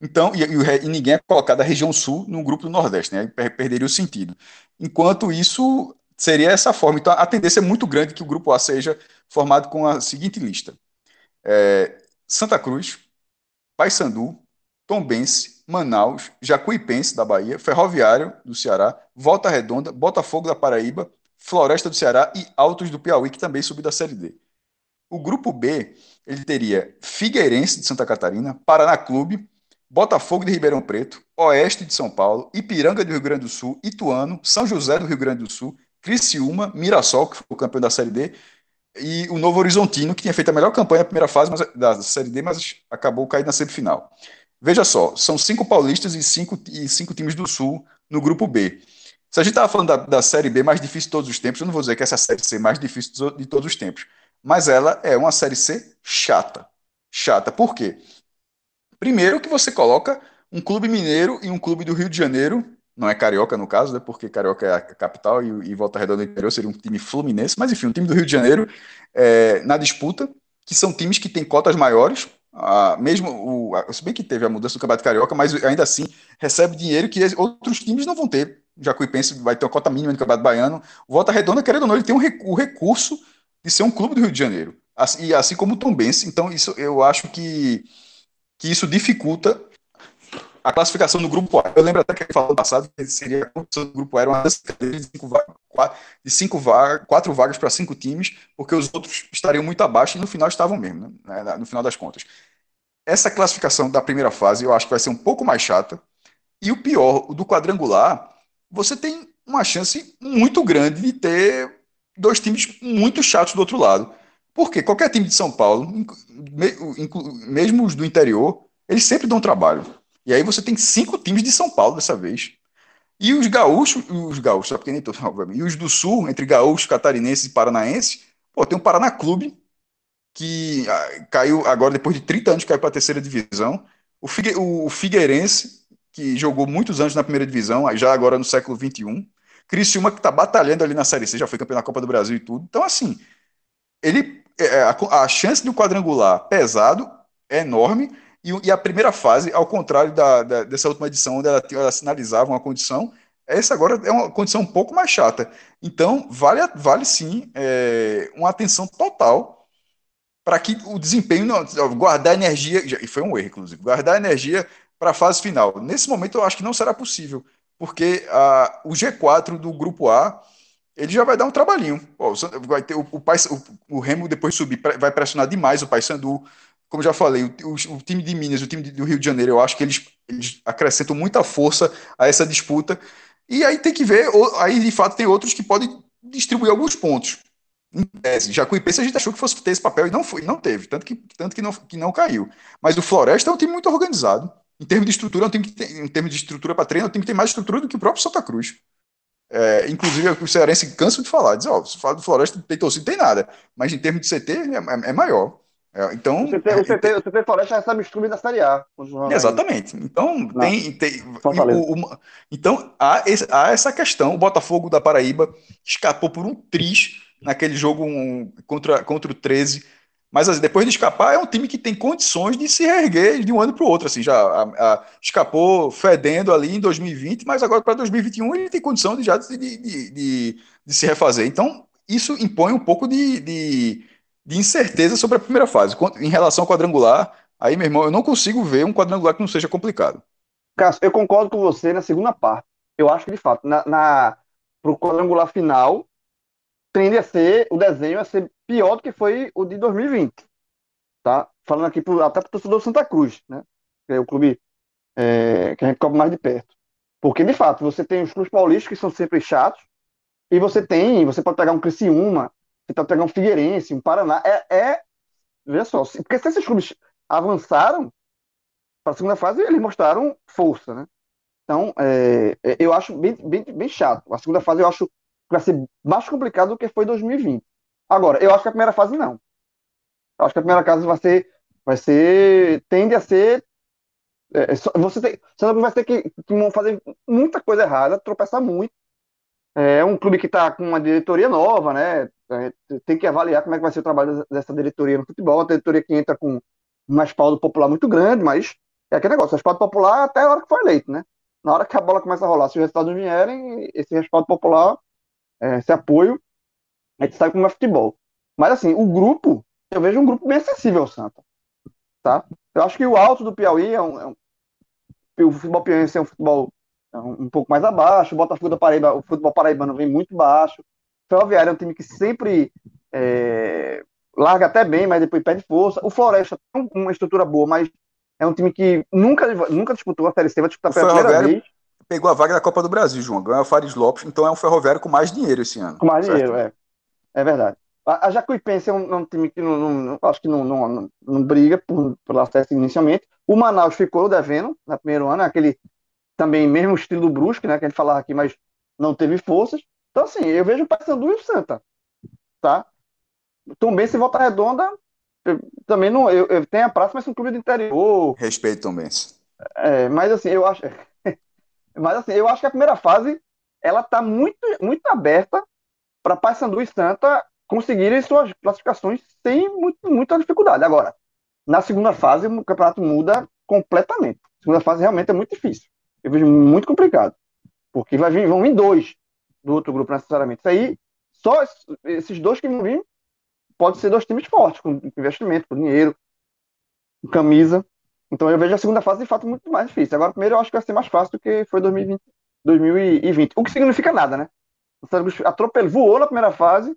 Então, e, e ninguém é colocado a região sul no grupo do Nordeste, né? Per- Perderia o sentido. Enquanto isso seria essa forma. Então, a tendência é muito grande que o grupo A seja formado com a seguinte lista: É, Santa Cruz, Paysandu, Tombense, Manaus, Jacuipense da Bahia, Ferroviário do Ceará, Volta Redonda, Botafogo da Paraíba, Floresta do Ceará e Altos do Piauí, que também subiu da Série D. O grupo B, ele teria Figueirense de Santa Catarina, Paraná Clube, Botafogo de Ribeirão Preto, Oeste de São Paulo, Ipiranga do Rio Grande do Sul, Ituano, São José do Rio Grande do Sul, Criciúma, Mirassol, que foi o campeão da Série D, e o Novo Horizontino, que tinha feito a melhor campanha na primeira fase da Série D, mas acabou caindo na semifinal. Veja só, são cinco paulistas e cinco, e cinco times do Sul no grupo B. Se a gente estava falando da, da Série B mais difícil de todos os tempos, eu não vou dizer que essa é a Série C mais difícil de to- de todos os tempos, mas ela é uma Série C chata. Chata. Por quê? Primeiro que você coloca um clube mineiro e um clube do Rio de Janeiro, não é carioca no caso, né? Porque carioca é a capital e, e Volta Redonda do interior seria um time fluminense, mas enfim, um time do Rio de Janeiro é, na disputa, que são times que têm cotas maiores, ah, mesmo o, se bem que teve a mudança do Campeonato Carioca, mas ainda assim recebe dinheiro que outros times não vão ter. Jacuipense vai ter uma cota mínima no Campeonato Baiano. O Volta Redonda, querendo ou não, ele tem um o recurso de ser um clube do Rio de Janeiro. Assim, e assim como o Tombense. Então, isso eu acho que, que isso dificulta a classificação do grupo A. Eu lembro até que ele falou no passado que seria a do grupo A era uma das cadeiras de cinco, va- de cinco vagas, quatro vagas para cinco times, porque os outros estariam muito abaixo e no final estavam mesmo, né? No final das contas. essa classificação da primeira fase eu acho que vai ser um pouco mais chata. E o pior, o do quadrangular, você tem uma chance muito grande de ter dois times muito chatos do outro lado. Porque qualquer time de São Paulo, mesmo os do interior, eles sempre dão trabalho. E aí você tem cinco times de São Paulo dessa vez. E os gaúchos, os gaúchos, porque nem tô, e os do sul, entre gaúchos, catarinenses e paranaenses, pô, tem o Paraná Clube, que ah, caiu agora depois de 30 anos, caiu para a terceira divisão. O, Figue, o Figueirense, que jogou muitos anos na primeira divisão, já agora no século XXI. Criciúma, que está batalhando ali na Série C, já foi campeão da Copa do Brasil e tudo. Então, assim, ele, é, é, a, a chance do quadrangular pesado é enorme. E, e, a primeira fase, ao contrário da, da, dessa última edição, onde ela, ela sinalizava uma condição, essa agora é uma condição um pouco mais chata. Então, vale, vale sim é, uma atenção total para que o desempenho, não, guardar energia, e foi um erro, inclusive, guardar energia para a fase final. Nesse momento, eu acho que não será possível, porque a, o G4 do grupo A ele já vai dar um trabalhinho. Pô, vai ter o, o, o, o, Remo depois subir, vai pressionar demais o Paysandu. Como já falei, o, o, time de Minas, o time do Rio de Janeiro, eu acho que eles, eles acrescentam muita força a essa disputa. E aí tem que ver, aí de fato tem outros que podem distribuir alguns pontos. Em tese, Jacuipense a gente achou que fosse ter esse papel e não foi, não teve, tanto que, tanto que, não, que não caiu. Mas o Floresta é um time muito organizado. Em termos de estrutura, é um time que em termos de estrutura para treino, é um time que tem mais estrutura do que o próprio Santa Cruz. É, inclusive, o Cearense cansa de falar, diz, ó, se fala do Floresta, tem torcida, tem nada. Mas em termos de CT, é, é, é maior. É, então, o CT, o, CT, o CT Floresta recebe clubes da Série A. Exatamente. Então, tem, tem o, o, então há, esse, há, essa questão. O Botafogo da Paraíba escapou por um tris naquele jogo um, contra, contra o 13 mas assim, depois de escapar, é um time que tem condições de se reerguer de um ano para o outro. Assim, já a, a, escapou fedendo ali em 2020, mas agora para 2021 ele tem condição de já de, de, de, de, se refazer. Então, isso impõe um pouco de, de, de incerteza sobre a primeira fase. Em relação ao quadrangular, aí, meu irmão, eu não consigo ver um quadrangular que não seja complicado. Cássio, eu concordo com você na segunda parte. Eu acho que, de fato, na, na para o quadrangular final, tende a ser, o desenho a ser pior do que foi o de 2020. Tá? Falando aqui pro, até para o torcedor Santa Cruz, né? Que é o clube é, que a gente cobre mais de perto. Porque, de fato, você tem os clubes paulistas que são sempre chatos, e você tem, você pode pegar um Criciúma, pode pegar um Figueirense, um Paraná. É, é veja só, porque se esses clubes avançaram para a segunda fase, eles mostraram força, né? Então, é, é eu acho bem, bem, bem chato. A segunda fase eu acho vai ser mais complicado do que foi 2020. Agora, eu acho que a primeira fase não. Eu acho que a primeira fase vai ser, vai ser, tende a ser, é, é você tem, vai ter que, que fazer muita coisa errada, tropeçar muito. É um clube que está com uma diretoria nova, né? Tem que avaliar como é que vai ser o trabalho dessa diretoria no futebol. A diretoria que entra com um respaldo popular muito grande, mas é aquele negócio, respaldo popular até a hora que foi eleito, né? Na hora que a bola começa a rolar, se os resultados vierem, esse respaldo popular é, esse apoio, a gente sabe como é futebol. Mas assim, o grupo, eu vejo um grupo bem acessível ao Santa. Tá? Eu acho que o alto do Piauí é um, é um o futebol piauiense é um futebol é um, um, pouco mais abaixo, o Botafogo da Paraíba, o futebol paraibano vem muito baixo. Ferroviário é um time que sempre é, larga até bem, mas depois perde força. O Floresta tem uma estrutura boa, mas é um time que nunca, nunca disputou a Série C, vai disputar pela primeira vez pegou a vaga da Copa do Brasil, João. Ganhou o Fares Lopes, então é um ferroviário com mais dinheiro esse ano. Com mais certo? dinheiro, é. É verdade. A, a Jacuipense é um, é um, time que não, não, acho que não, não, não, briga por, pelo acesso inicialmente. O Manaus ficou devendo no primeiro ano, aquele também mesmo estilo do Brusque, né, que a gente falava aqui, mas não teve forças. Então, assim, eu vejo o Paysandu e o Santa, tá? Também se volta redonda, também não, eu, eu tenho a praça, mas é um clube do interior. Respeito também. É, mas assim, eu acho, (laughs) mas assim, eu acho que a primeira fase ela está muito, muito aberta para Paysandu e Santa conseguirem suas classificações sem muito, muita dificuldade. Agora, na segunda fase, o campeonato muda completamente. A segunda fase realmente é muito difícil. Eu vejo muito complicado. Porque vai vir, vão vir dois do outro grupo necessariamente. Isso aí, só esses dois que vão vir, pode ser dois times fortes, com investimento, com dinheiro, com camisa. Então eu vejo a segunda fase de fato muito mais difícil. Agora, primeiro eu acho que vai ser mais fácil do que foi 2020. 2020. O que significa nada, né? O Santos atropelou, voou na primeira fase.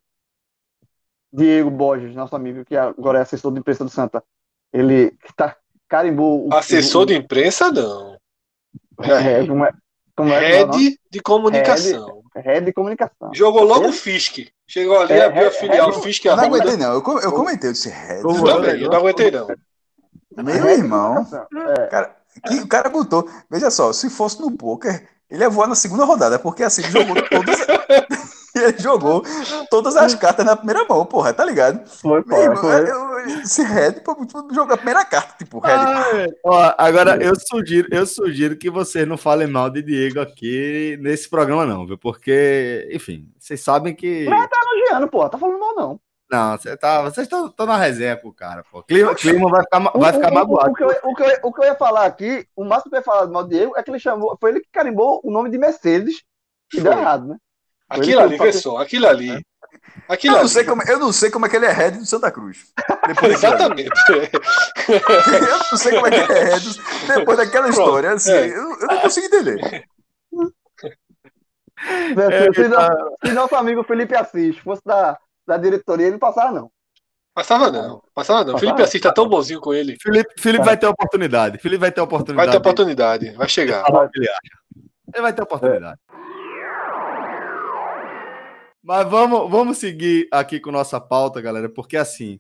Diego Borges, nosso amigo, que agora é assessor de imprensa do Santa, ele está carimbou o. Assessor o, de imprensa, não. É, como é, como é que é? Head de comunicação. Rede de comunicação. Jogou logo o Ele- Fisk. Chegou ali, É, abriu é, a filial é, Fisk Eu não aguentei, não. Eu, eu comentei, eu disse, Red. Eu também, eu não aguentei, não. Meu Rede irmão. É. Cara, que o cara botou. Veja só, se fosse no poker, ele ia voar na segunda rodada, porque assim, ele jogou todas. (laughs) (laughs) ele jogou todas as cartas na primeira mão, porra, tá ligado? Foi, foi, irmão, foi. eu, esse Red, pô, jogar a primeira carta, tipo, Red. Ah, ó, agora eu sugiro, eu sugiro que vocês não falem mal de Diego aqui nesse programa, não, viu? Porque, enfim, vocês sabem que. Mas tá elogiando, pô. Tá falando mal, não. Não, você tá, vocês estão na resenha com o cara, pô. Clima, clima vai ficar, vai O- ficar o- magoado. O, que eu, o, que eu, o que eu ia falar aqui, o máximo que eu ia falar do mal do Diego é que ele chamou. Foi ele que carimbou o nome de Mercedes e deu errado, né? Aquilo ali, vê só, aquilo ali. Aquilo Eu não, ali. sei como, eu não sei como é que ele é Red do Santa Cruz. (laughs) Exatamente. (laughs) Eu não sei como é que ele é Red depois daquela Pronto, história. Assim, é. eu, eu não consigo entender. Se, se, tá. não- se nosso amigo Felipe Assis fosse da, da diretoria, ele não passava, não. Passava não, passava não. Passava? Felipe Assis tá tão bonzinho com ele. Felipe, Felipe vai ter oportunidade. Felipe vai ter Vai oportunidade. ter oportunidade, vai chegar. ele vai ter oportunidade. Mas vamos, vamos seguir aqui com nossa pauta, galera, porque assim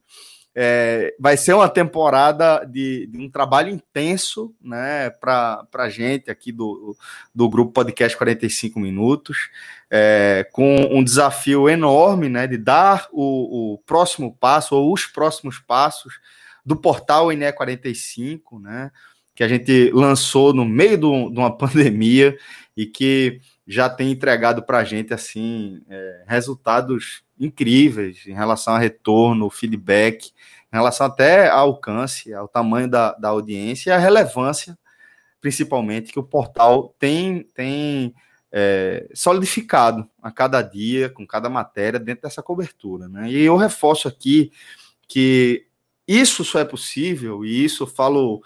é, vai ser uma temporada de, de um trabalho intenso, né, para a gente aqui do, do grupo Podcast 45 Minutos, é, com um desafio enorme, né, de dar o, o próximo passo ou os próximos passos do portal INE 45, né, que a gente lançou no meio do- de uma (laughs) pandemia e que já tem entregado para a gente assim é, resultados incríveis em relação a retorno, feedback, em relação até ao alcance, ao tamanho da, da audiência e a relevância, principalmente, que o portal tem, tem é, solidificado a cada dia, com cada matéria, dentro dessa cobertura. Né? E eu reforço aqui que isso só é possível, e isso falo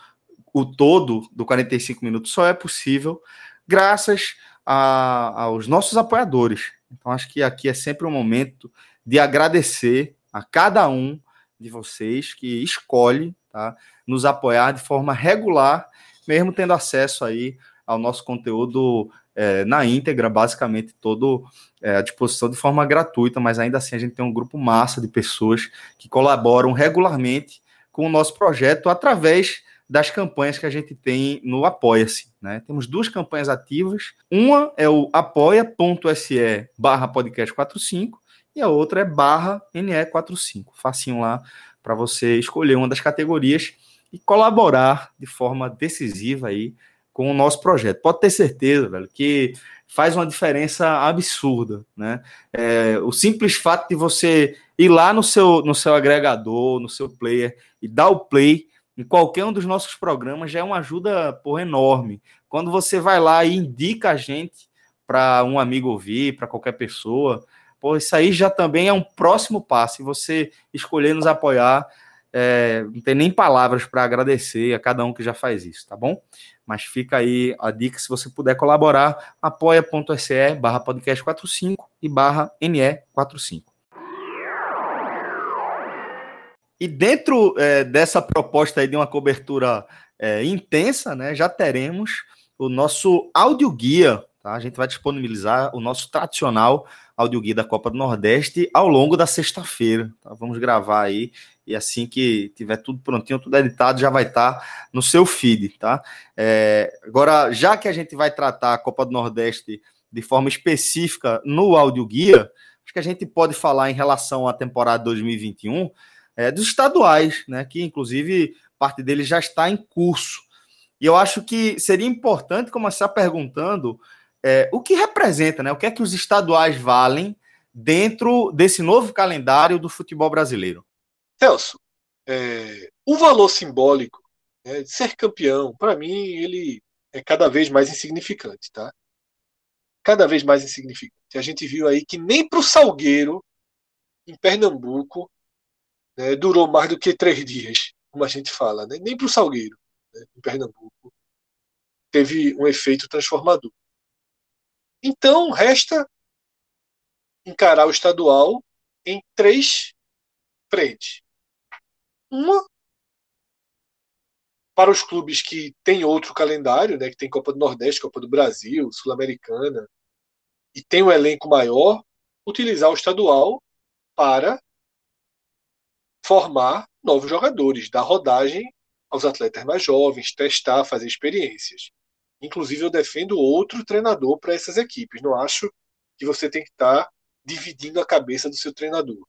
o todo do 45 minutos só é possível graças a- aos nossos apoiadores. Então, acho que aqui é sempre um momento de agradecer a cada um de vocês que escolhe tá, nos apoiar de forma regular, mesmo tendo acesso aí ao nosso conteúdo eh, na íntegra, basicamente todo eh, à disposição de forma gratuita, mas ainda assim a gente tem um grupo massa de pessoas que colaboram regularmente com o nosso projeto através das campanhas que a gente tem no Apoia-se. Né? Temos duas campanhas ativas. Uma é o apoia.se barra podcast 45 e a outra é barra NE45. Facinho lá para você escolher uma das categorias e colaborar de forma decisiva aí com o nosso projeto. Pode ter certeza, velho, que faz uma diferença absurda, né? É, o simples fato de você ir lá no seu, no seu agregador, no seu player e dar o play em qualquer um dos nossos programas já é uma ajuda porra, enorme. Quando você vai lá e indica a gente para um amigo ouvir, para qualquer pessoa, pô, isso aí já também é um próximo passo. E você escolher nos apoiar, é, não tem nem palavras para agradecer a cada um que já faz isso, tá bom? Mas fica aí a dica, se você puder colaborar, apoia.se barra podcast45 e barra NE45. E dentro é, dessa proposta aí de uma cobertura é, intensa, né, já teremos o nosso audioguia, tá? A gente vai disponibilizar o nosso tradicional audioguia da Copa do Nordeste ao longo da sexta-feira, tá? Vamos gravar aí e assim que tiver tudo prontinho, tudo editado, já vai estar no seu feed, tá? É, agora, já que a gente vai tratar a Copa do Nordeste de forma específica no audioguia, acho que a gente pode falar em relação à temporada 2021 é, dos estaduais, né? Que inclusive parte deles já está em curso. E eu acho que seria importante começar perguntando é, o que representa, né? O que é que os estaduais valem dentro desse novo calendário do futebol brasileiro? Celso, é, o valor simbólico né, de ser campeão, para mim, ele é cada vez mais insignificante, tá? Cada vez mais insignificante. A gente viu aí que nem para o Salgueiro, em Pernambuco, né, durou mais do que três dias, como a gente fala, né? Nem para o Salgueiro, né, em Pernambuco, teve um efeito transformador. Então, resta encarar o estadual em três frentes. Uma para os clubes que têm outro calendário, né, que tem Copa do Nordeste, Copa do Brasil, Sul-Americana, e tem um elenco maior, utilizar o estadual para formar novos jogadores, dar rodagem aos atletas mais jovens, testar, fazer experiências. Inclusive, eu defendo outro treinador para essas equipes. Não acho que você tem que estar dividindo a cabeça do seu treinador.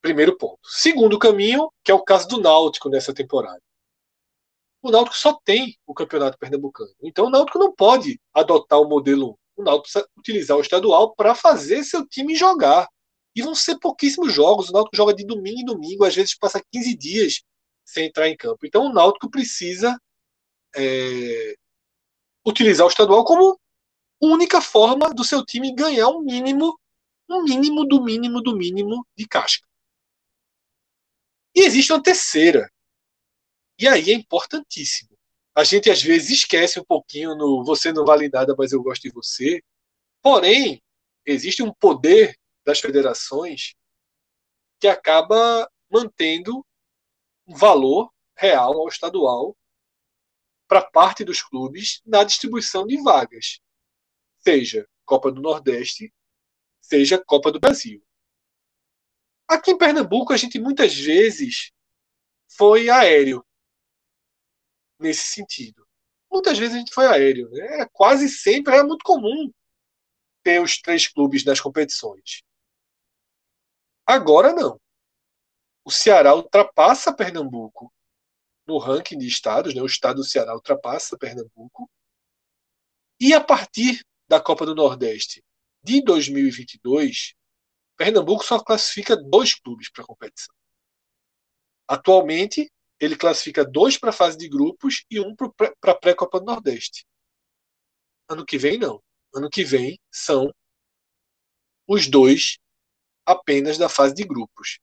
Primeiro ponto. Segundo caminho, que é o caso do Náutico nessa temporada. O Náutico só tem o Campeonato Pernambucano. Então, o Náutico não pode adotar o modelo 1. O Náutico precisa utilizar o estadual para fazer seu time jogar. E vão ser pouquíssimos jogos. O Náutico joga de domingo em domingo, às vezes passa 15 dias sem entrar em campo. Então o Náutico precisa é, utilizar o estadual como única forma do seu time ganhar um mínimo, um mínimo do mínimo do mínimo de casca. E existe uma terceira. E aí é importantíssimo. A gente às vezes esquece um pouquinho no você não vale nada, mas eu gosto de você. Porém, existe um poder das federações que acaba mantendo um valor real ao estadual para parte dos clubes na distribuição de vagas, seja Copa do Nordeste, seja Copa do Brasil. Aqui em Pernambuco, a gente muitas vezes foi aéreo nesse sentido. Muitas vezes a gente foi aéreo. Né? Quase sempre era muito comum ter os três clubes nas competições. Agora não. O Ceará ultrapassa Pernambuco no ranking de estados, né? o estado do Ceará ultrapassa Pernambuco. E a partir da Copa do Nordeste de 2022, Pernambuco só classifica dois clubes para a competição. Atualmente, ele classifica dois para a fase de grupos e um para a pré-Copa do Nordeste. Ano que vem, não. Ano que vem são os dois apenas da fase de grupos.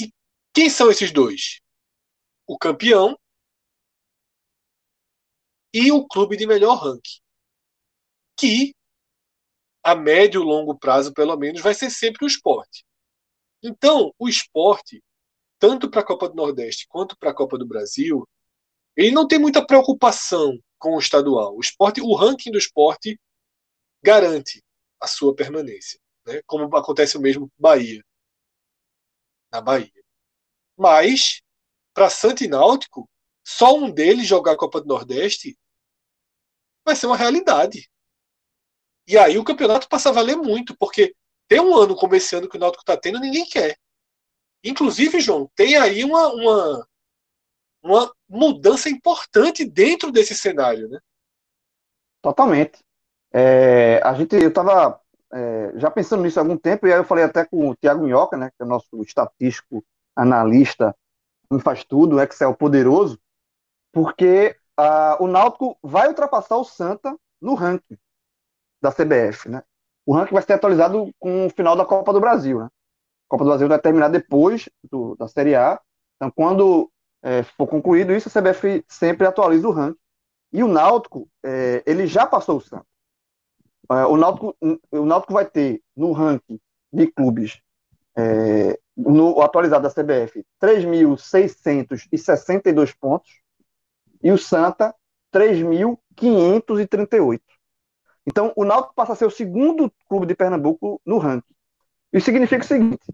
E quem são esses dois? O campeão e o clube de melhor ranking. Que a médio e longo prazo, pelo menos, vai ser sempre o esporte. Então, o esporte, tanto para a Copa do Nordeste quanto para a Copa do Brasil, ele não tem muita preocupação com o estadual. O esporte, o ranking do esporte garante a sua permanência né? como acontece o mesmo Bahia, na Bahia. Mas, para Santo e Náutico, só um deles jogar a Copa do Nordeste vai ser uma realidade. E aí o campeonato passa a valer muito, porque tem um ano como esse ano que o Náutico está tendo, ninguém quer. Inclusive, João, tem aí uma, uma, uma mudança importante dentro desse cenário, né? Totalmente. É, a gente, eu estava é, já pensando nisso há algum tempo, e aí eu falei até com o Tiago Minhoca, né, que é o nosso estatístico, analista, me faz tudo, Excel poderoso, porque o Náutico vai ultrapassar o Santa no ranking da CBF, né? O ranking vai ser atualizado com o final da Copa do Brasil, né? A Copa do Brasil vai terminar depois do, da Série A, então quando é, for concluído isso, a CBF sempre atualiza o ranking. E o Náutico, é, ele já passou o Santa. É, o, Náutico, o Náutico vai ter no ranking de clubes é, no atualizado da CBF 3.662 pontos e o Santa 3.538. Então o Náutico passa a ser o segundo clube de Pernambuco no ranking. Isso significa o seguinte,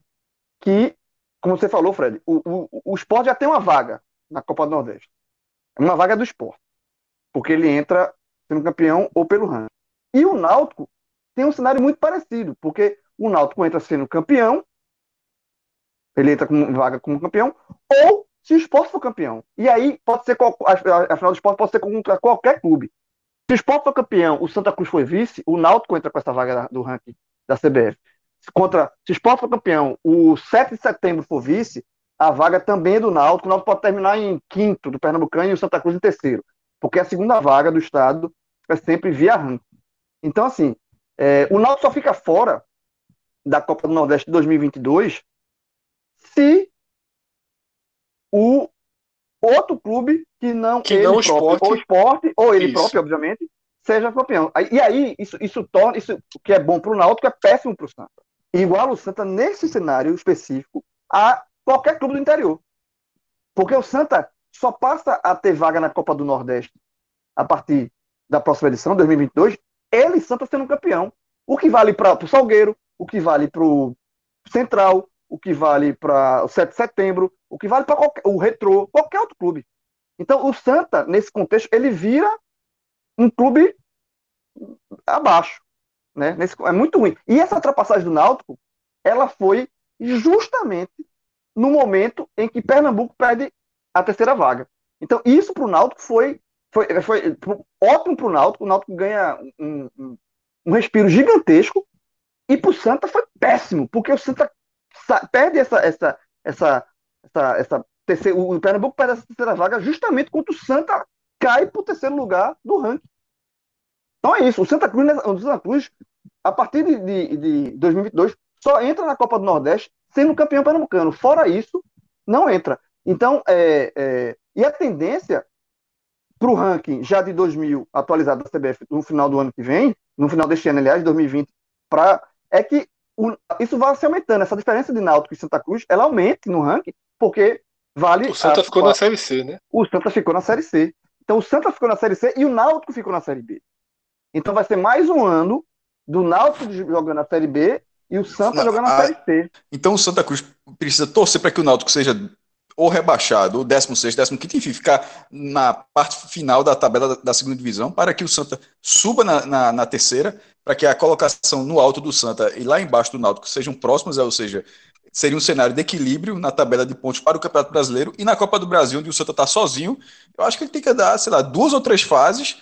que, como você falou, Fred, o, o, o esporte já tem uma vaga na Copa do Nordeste. É uma vaga do esporte. Porque ele entra sendo campeão ou pelo ranking. E o Náutico tem um cenário muito parecido, porque o Náutico entra sendo campeão, ele entra com vaga como campeão, ou se o esporte for campeão. E aí pode ser a, final do esporte pode ser contra qualquer clube. Se o esporte for campeão, o Santa Cruz foi vice, o Náutico entra com essa vaga do ranking da CBF. Contra, se o esporte for campeão, o 7 de setembro for vice, a vaga também é do Náutico. O Náutico pode terminar em quinto do Pernambucano e o Santa Cruz em terceiro. Porque a segunda vaga do estado é sempre via ranking. Então, assim, é, o Náutico só fica fora da Copa do Nordeste de 2022 se o outro clube que não que ele não próprio, esporte. ou esporte, ou ele Isso. próprio, obviamente, seja campeão. E aí, isso, isso torna, isso que é bom para o Náutico é péssimo para o Santa. Igual o Santa, nesse cenário específico, a qualquer clube do interior. Porque o Santa só passa a ter vaga na Copa do Nordeste a partir da próxima edição, 2022, ele e Santa sendo campeão. O que vale para o Salgueiro, o que vale para o Central, o que vale para o 7 de setembro, o que vale para o Retrô, qualquer outro clube. Então, o Santa, nesse contexto, ele vira um clube abaixo. Né? Nesse, é muito ruim. E essa ultrapassagem do Náutico, ela foi justamente no momento em que Pernambuco perde a terceira vaga. Então, isso para o Náutico foi, foi, foi ótimo para o Náutico. O Náutico ganha um, um, um respiro gigantesco. E para o Santa foi péssimo, porque o Santa perde essa, essa, essa, essa, essa terceira, o Pernambuco perde essa terceira vaga justamente quando o Santa cai para o terceiro lugar do ranking. Então é isso. O Santa Cruz, o Santa Cruz a partir de, de, de 2022, só entra na Copa do Nordeste sendo campeão pernambucano. Fora isso, não entra. Então, é, é, e a tendência para o ranking já de 2000 atualizado da CBF no final do ano que vem, no final deste ano, aliás, 2020, pra, é que o, isso vai se aumentando. Essa diferença de Náutico e Santa Cruz, ela aumente no ranking, porque vale. O Santa a, ficou a, na Série C, né? O Santa ficou na Série C. Então o Santa ficou na Série C e o Náutico ficou na Série B. Então vai ser mais um ano do Náutico jogando na Série B e o Santa Não, jogando na a... Série C. Então o Santa Cruz precisa torcer para que o Náutico seja ou rebaixado, ou 16, 15, enfim, ficar na parte final da tabela da, da segunda divisão, para que o Santa suba na, na, na, terceira, para que a colocação no alto do Santa e lá embaixo do Náutico sejam próximas, ou seja, seria um cenário de equilíbrio na tabela de pontos para o Campeonato Brasileiro e na Copa do Brasil, onde o Santa está sozinho. Eu acho que ele tem que dar, sei lá, duas ou três fases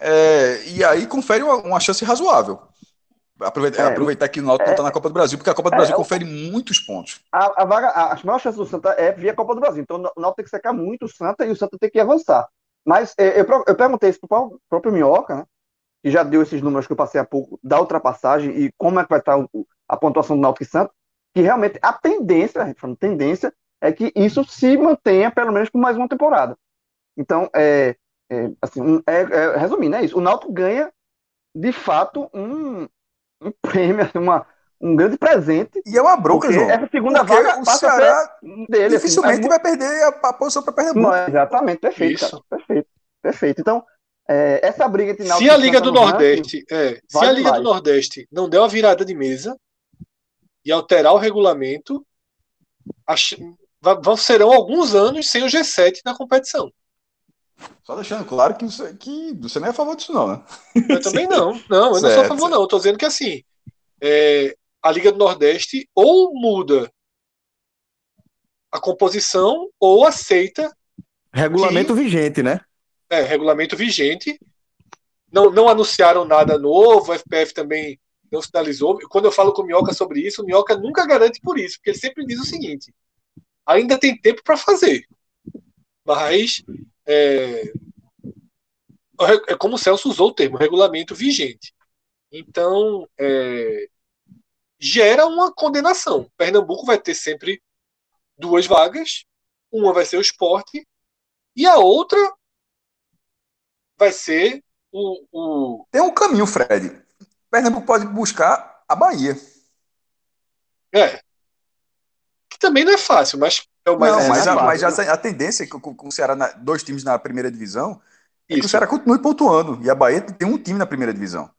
é, e aí confere uma, uma chance razoável. Aproveitar, é, aproveitar que o Náutico não está é, na Copa do Brasil, porque a Copa do é, Brasil confere muitos pontos. A, a vaga, a, as maiores chances do Santa é via Copa do Brasil. Então o Náutico tem que secar muito o Santa e o Santa tem que avançar. Mas é, eu, eu perguntei isso para o próprio Minhoca, né? Que já deu esses números que eu passei há pouco da ultrapassagem e como é que vai estar a pontuação do Náutico e Santa, que realmente a tendência, a gente falando tendência, é que isso se mantenha pelo menos por mais uma temporada. Então, é, é assim, é, é, resumindo, é isso. O Náutico ganha, de fato, um, um prêmio, assim, uma, um grande presente. E é uma bronca, João. Essa segunda vaga o Ceará dele. Assim, dificilmente assim, vai perder a, a posição para Pernambuco. Não, exatamente, perfeito, Isso. perfeito, perfeito. Então, é, essa briga entre Se a Liga do Nordeste, é, se a Liga do Nordeste não der uma virada de mesa e alterar o regulamento, ach, vão serão alguns anos sem o G7 na competição. Só deixando claro que você, que você não é a favor disso, não, né? Eu também não. (laughs) Não, eu certo. não sou a favor, não. Eu tô dizendo que assim, é, a Liga do Nordeste ou muda a composição ou aceita. Regulamento que, vigente, né? É, regulamento vigente. Não, não anunciaram nada novo, o FPF também não sinalizou. Quando eu falo com o Minhoca sobre isso, o Minhoca nunca garante por isso, porque ele sempre diz o seguinte: ainda tem tempo para fazer. Mas é, é como o Celso usou o termo, regulamento vigente. Então, é, gera uma condenação. Pernambuco vai ter sempre duas vagas, uma vai ser o esporte e a outra vai ser o, o... Tem um caminho, Fred. Pernambuco pode buscar a Bahia. É. Que também não é fácil, mas é o mais não, mas, a, mas a, tendência é que com, o Ceará, na, dois times na primeira divisão, é que o Ceará continue pontuando. E a Bahia tem um time na primeira divisão.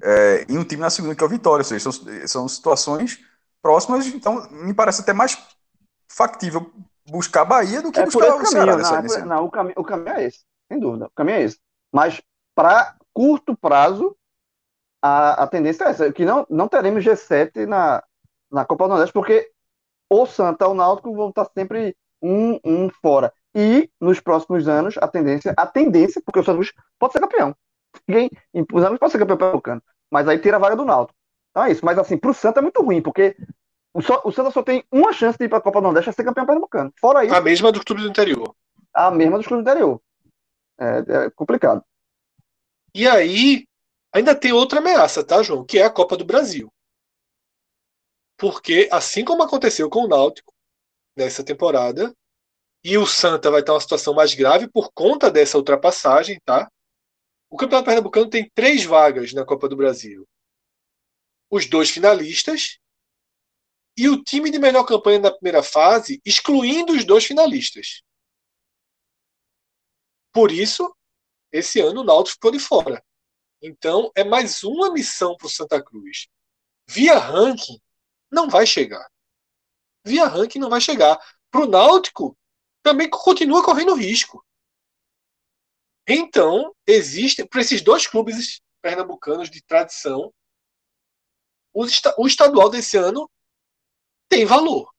É, e um time na segunda, que é o Vitória. Ou seja, são, são situações próximas, então me parece até mais factível buscar a Bahia do que é buscar o Ceará. Não, nessa, não o, caminho, o caminho é esse, sem dúvida. O caminho é esse. Mas para curto prazo, a, a tendência é essa, que não, não teremos G7 na, na Copa do Nordeste, porque o Santa ou o Náutico vão estar sempre um, um fora. E nos próximos anos, a tendência, a tendência, porque o Santos pode ser campeão. Ninguém, os anos pode ser campeão pernambucano. Mas aí tira a vaga do Náutico. Então é isso. Mas assim, pro Santa é muito ruim, porque o, só, o Santa só tem uma chance de ir para a Copa do Nordeste a ser campeão pernambucano. Fora isso. A mesma do clube do interior. A mesma dos clubes do interior. É, é complicado. E aí, ainda tem outra ameaça, tá, João? Que é a Copa do Brasil. Porque, assim como aconteceu com o Náutico nessa temporada, e o Santa vai estar uma situação mais grave por conta dessa ultrapassagem, tá? O Campeonato Pernambucano tem três vagas na Copa do Brasil. Os dois finalistas e o time de melhor campanha na primeira fase, excluindo os dois finalistas. Por isso, esse ano o Náutico ficou de fora. Então, é mais uma missão para o Santa Cruz. Via ranking, não vai chegar. Via ranking não vai chegar. Para o Náutico, também continua correndo risco. Então, existe, para esses dois clubes pernambucanos de tradição, o estadual desse ano tem valor.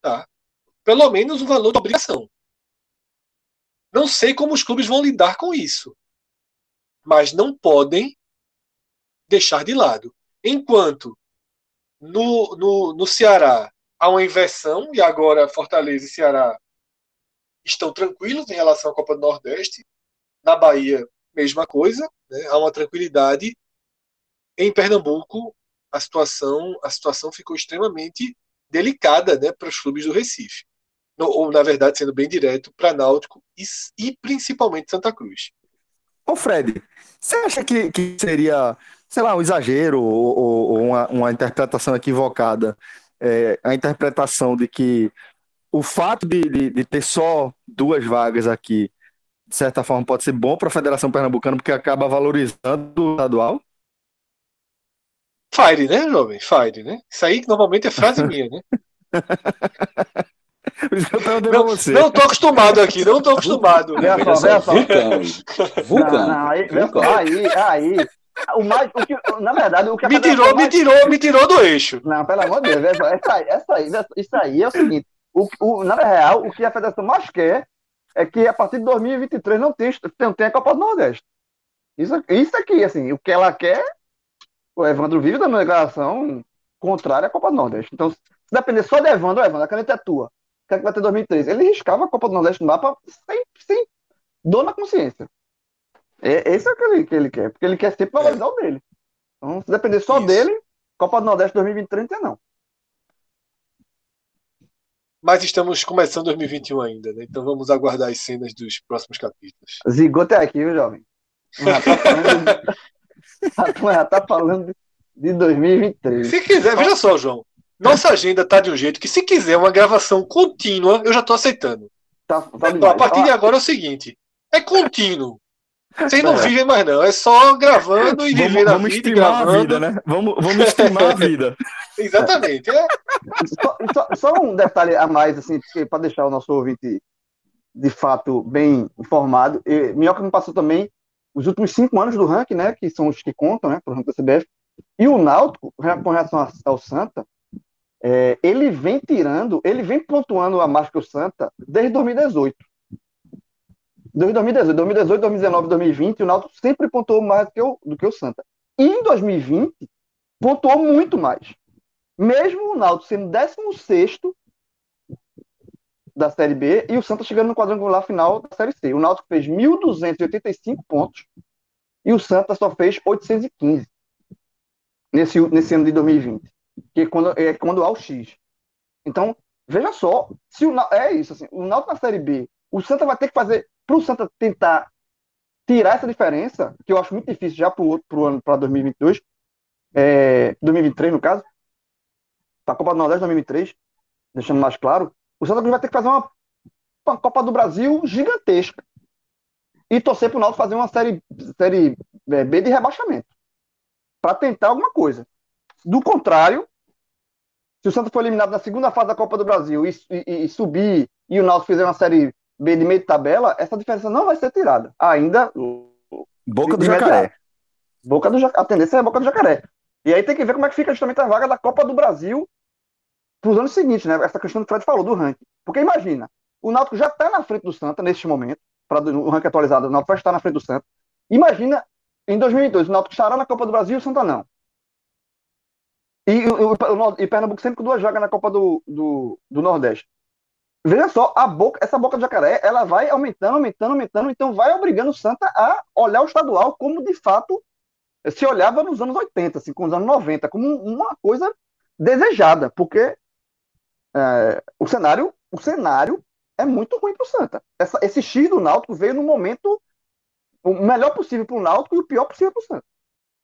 Tá? Pelo menos o valor de obrigação. Não sei como os clubes vão lidar com isso. Mas não podem deixar de lado. Enquanto no, no, no Ceará há uma inversão, e agora Fortaleza e Ceará estão tranquilos em relação à Copa do Nordeste, na Bahia, mesma coisa, né? há uma tranquilidade. Em Pernambuco, a situação, a situação ficou extremamente delicada né, para os clubes do Recife. No, ou, na verdade, sendo bem direto, para Náutico e, e, principalmente Santa Cruz. Ô Fred, você acha que, que seria, sei lá, um exagero ou, ou uma, uma, interpretação equivocada? É, a interpretação de que o fato de, de, de ter só duas vagas aqui de certa forma, pode ser bom para a Federação Pernambucana, porque acaba valorizando o estadual? Fire, né, jovem? Fire, né? Isso aí normalmente é frase (laughs) minha, né? Não. Não tô acostumado aqui, não tô acostumado. Só. Vulcão. Não, não, aí, aí, aí, o mais, o que, na verdade, o que (laughs) me tirou, mais... me tirou, me tirou do eixo. Não, pelo amor de Deus, essa, essa, aí, isso aí é o seguinte: o, o, na real, o que a federação mais quer é que a partir de 2023 não tem, não tem a Copa do Nordeste. Isso, isso aqui, assim, o que ela quer, o Evandro vive dando uma declaração contrária à Copa do Nordeste. Então, se depender só de Evandro, Evandro, a caneta é tua. O que é que vai ter 2013? Ele riscava a Copa do Nordeste no mapa sem, sem dor na consciência. É, esse é o que ele, que ele quer, porque ele quer sempre valorizar é. o dele. Então, se depender só isso. dele, Copa do Nordeste 2023 não tem, não. Mas estamos começando 2021 ainda, né? Então vamos aguardar as cenas dos próximos capítulos. Zigoto é aqui, viu, jovem? Já tá falando, de... (laughs) já tá falando de 2023. Se quiser, veja só, João. Nossa agenda tá de um jeito que, se quiser uma gravação contínua, eu já tô aceitando. Tá, tá então, a partir de agora é o seguinte: é contínuo. Vocês não é. vivem mais, não. É só gravando e vivendo vamos, a vida. Vamos a vida, né? Vamos, vamos estimar a (laughs) vida. Exatamente. É. Só, só, só, um detalhe a mais, assim, para deixar o nosso ouvinte de fato bem informado. E, Minhoca me passou também os últimos cinco anos do ranking, né? Que são os que contam, né? Para o ranking da CBF. E o Náutico, com relação ao Santa, é, ele vem tirando, ele vem pontuando a marca do Santa desde 2018. 2018, 2018, 2019, 2020, o Náutico sempre pontuou mais do que o, do que o Santa. E em 2020, pontuou muito mais. Mesmo o Náutico sendo 16 da Série B e o Santa chegando no quadrangular final da Série C. O Náutico fez 1.285 pontos e o Santa só fez 815 nesse, nesse ano de 2020, que é quando, é quando há o X. Então, veja só, se o, é isso, assim, o Náutico na Série B, o Santa vai ter que fazer para o Santa tentar tirar essa diferença, que eu acho muito difícil já para o ano para 2022, é, 2023 no caso, para a Copa do Nordeste 2023, deixando mais claro, o Santa Cruz vai ter que fazer uma, uma Copa do Brasil gigantesca e torcer para o Náutico fazer uma série, série é, B de rebaixamento para tentar alguma coisa. Do contrário, se o Santa for eliminado na segunda fase da Copa do Brasil e, e, e subir e o Náutico fizer uma série de meio de tabela, essa diferença não vai ser tirada. Ainda. Boca do jacaré. Boca do jacaré. A tendência é a boca do jacaré. E aí tem que ver como é que fica justamente a vaga da Copa do Brasil para os anos seguintes, né? Essa questão que o Fred falou do ranking. Porque imagina, o Náutico já está na frente do Santa neste momento, para o ranking atualizado, o Náutico vai estar na frente do Santa. Imagina, em 2002, o Náutico estará na Copa do Brasil e o Santa não. E, o, o, e Pernambuco sempre com duas vagas na Copa do, do, do Nordeste. Veja só, a boca, essa boca de jacaré, ela vai aumentando, aumentando, aumentando, então vai obrigando o Santa a olhar o estadual como de fato se olhava nos anos 80, assim, com os anos 90, como uma coisa desejada, porque é, o cenário, o cenário é muito ruim para o Santa. Essa, esse X do Náutico veio no momento o melhor possível para o Náutico e o pior possível para o Santa.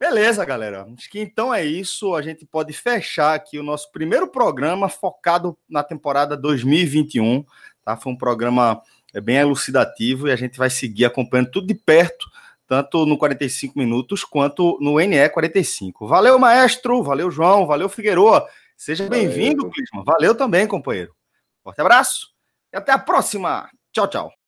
Beleza, galera. Acho que então é isso. A gente pode fechar aqui o nosso primeiro programa focado na temporada 2021. Tá? Foi um programa é bem elucidativo e a gente vai seguir acompanhando tudo de perto, tanto no 45 minutos quanto no NE 45. Valeu, maestro, valeu, João, valeu, Figueroa. Seja bem-vindo, Clisman. Valeu também, companheiro. Forte abraço e até a próxima. Tchau, tchau.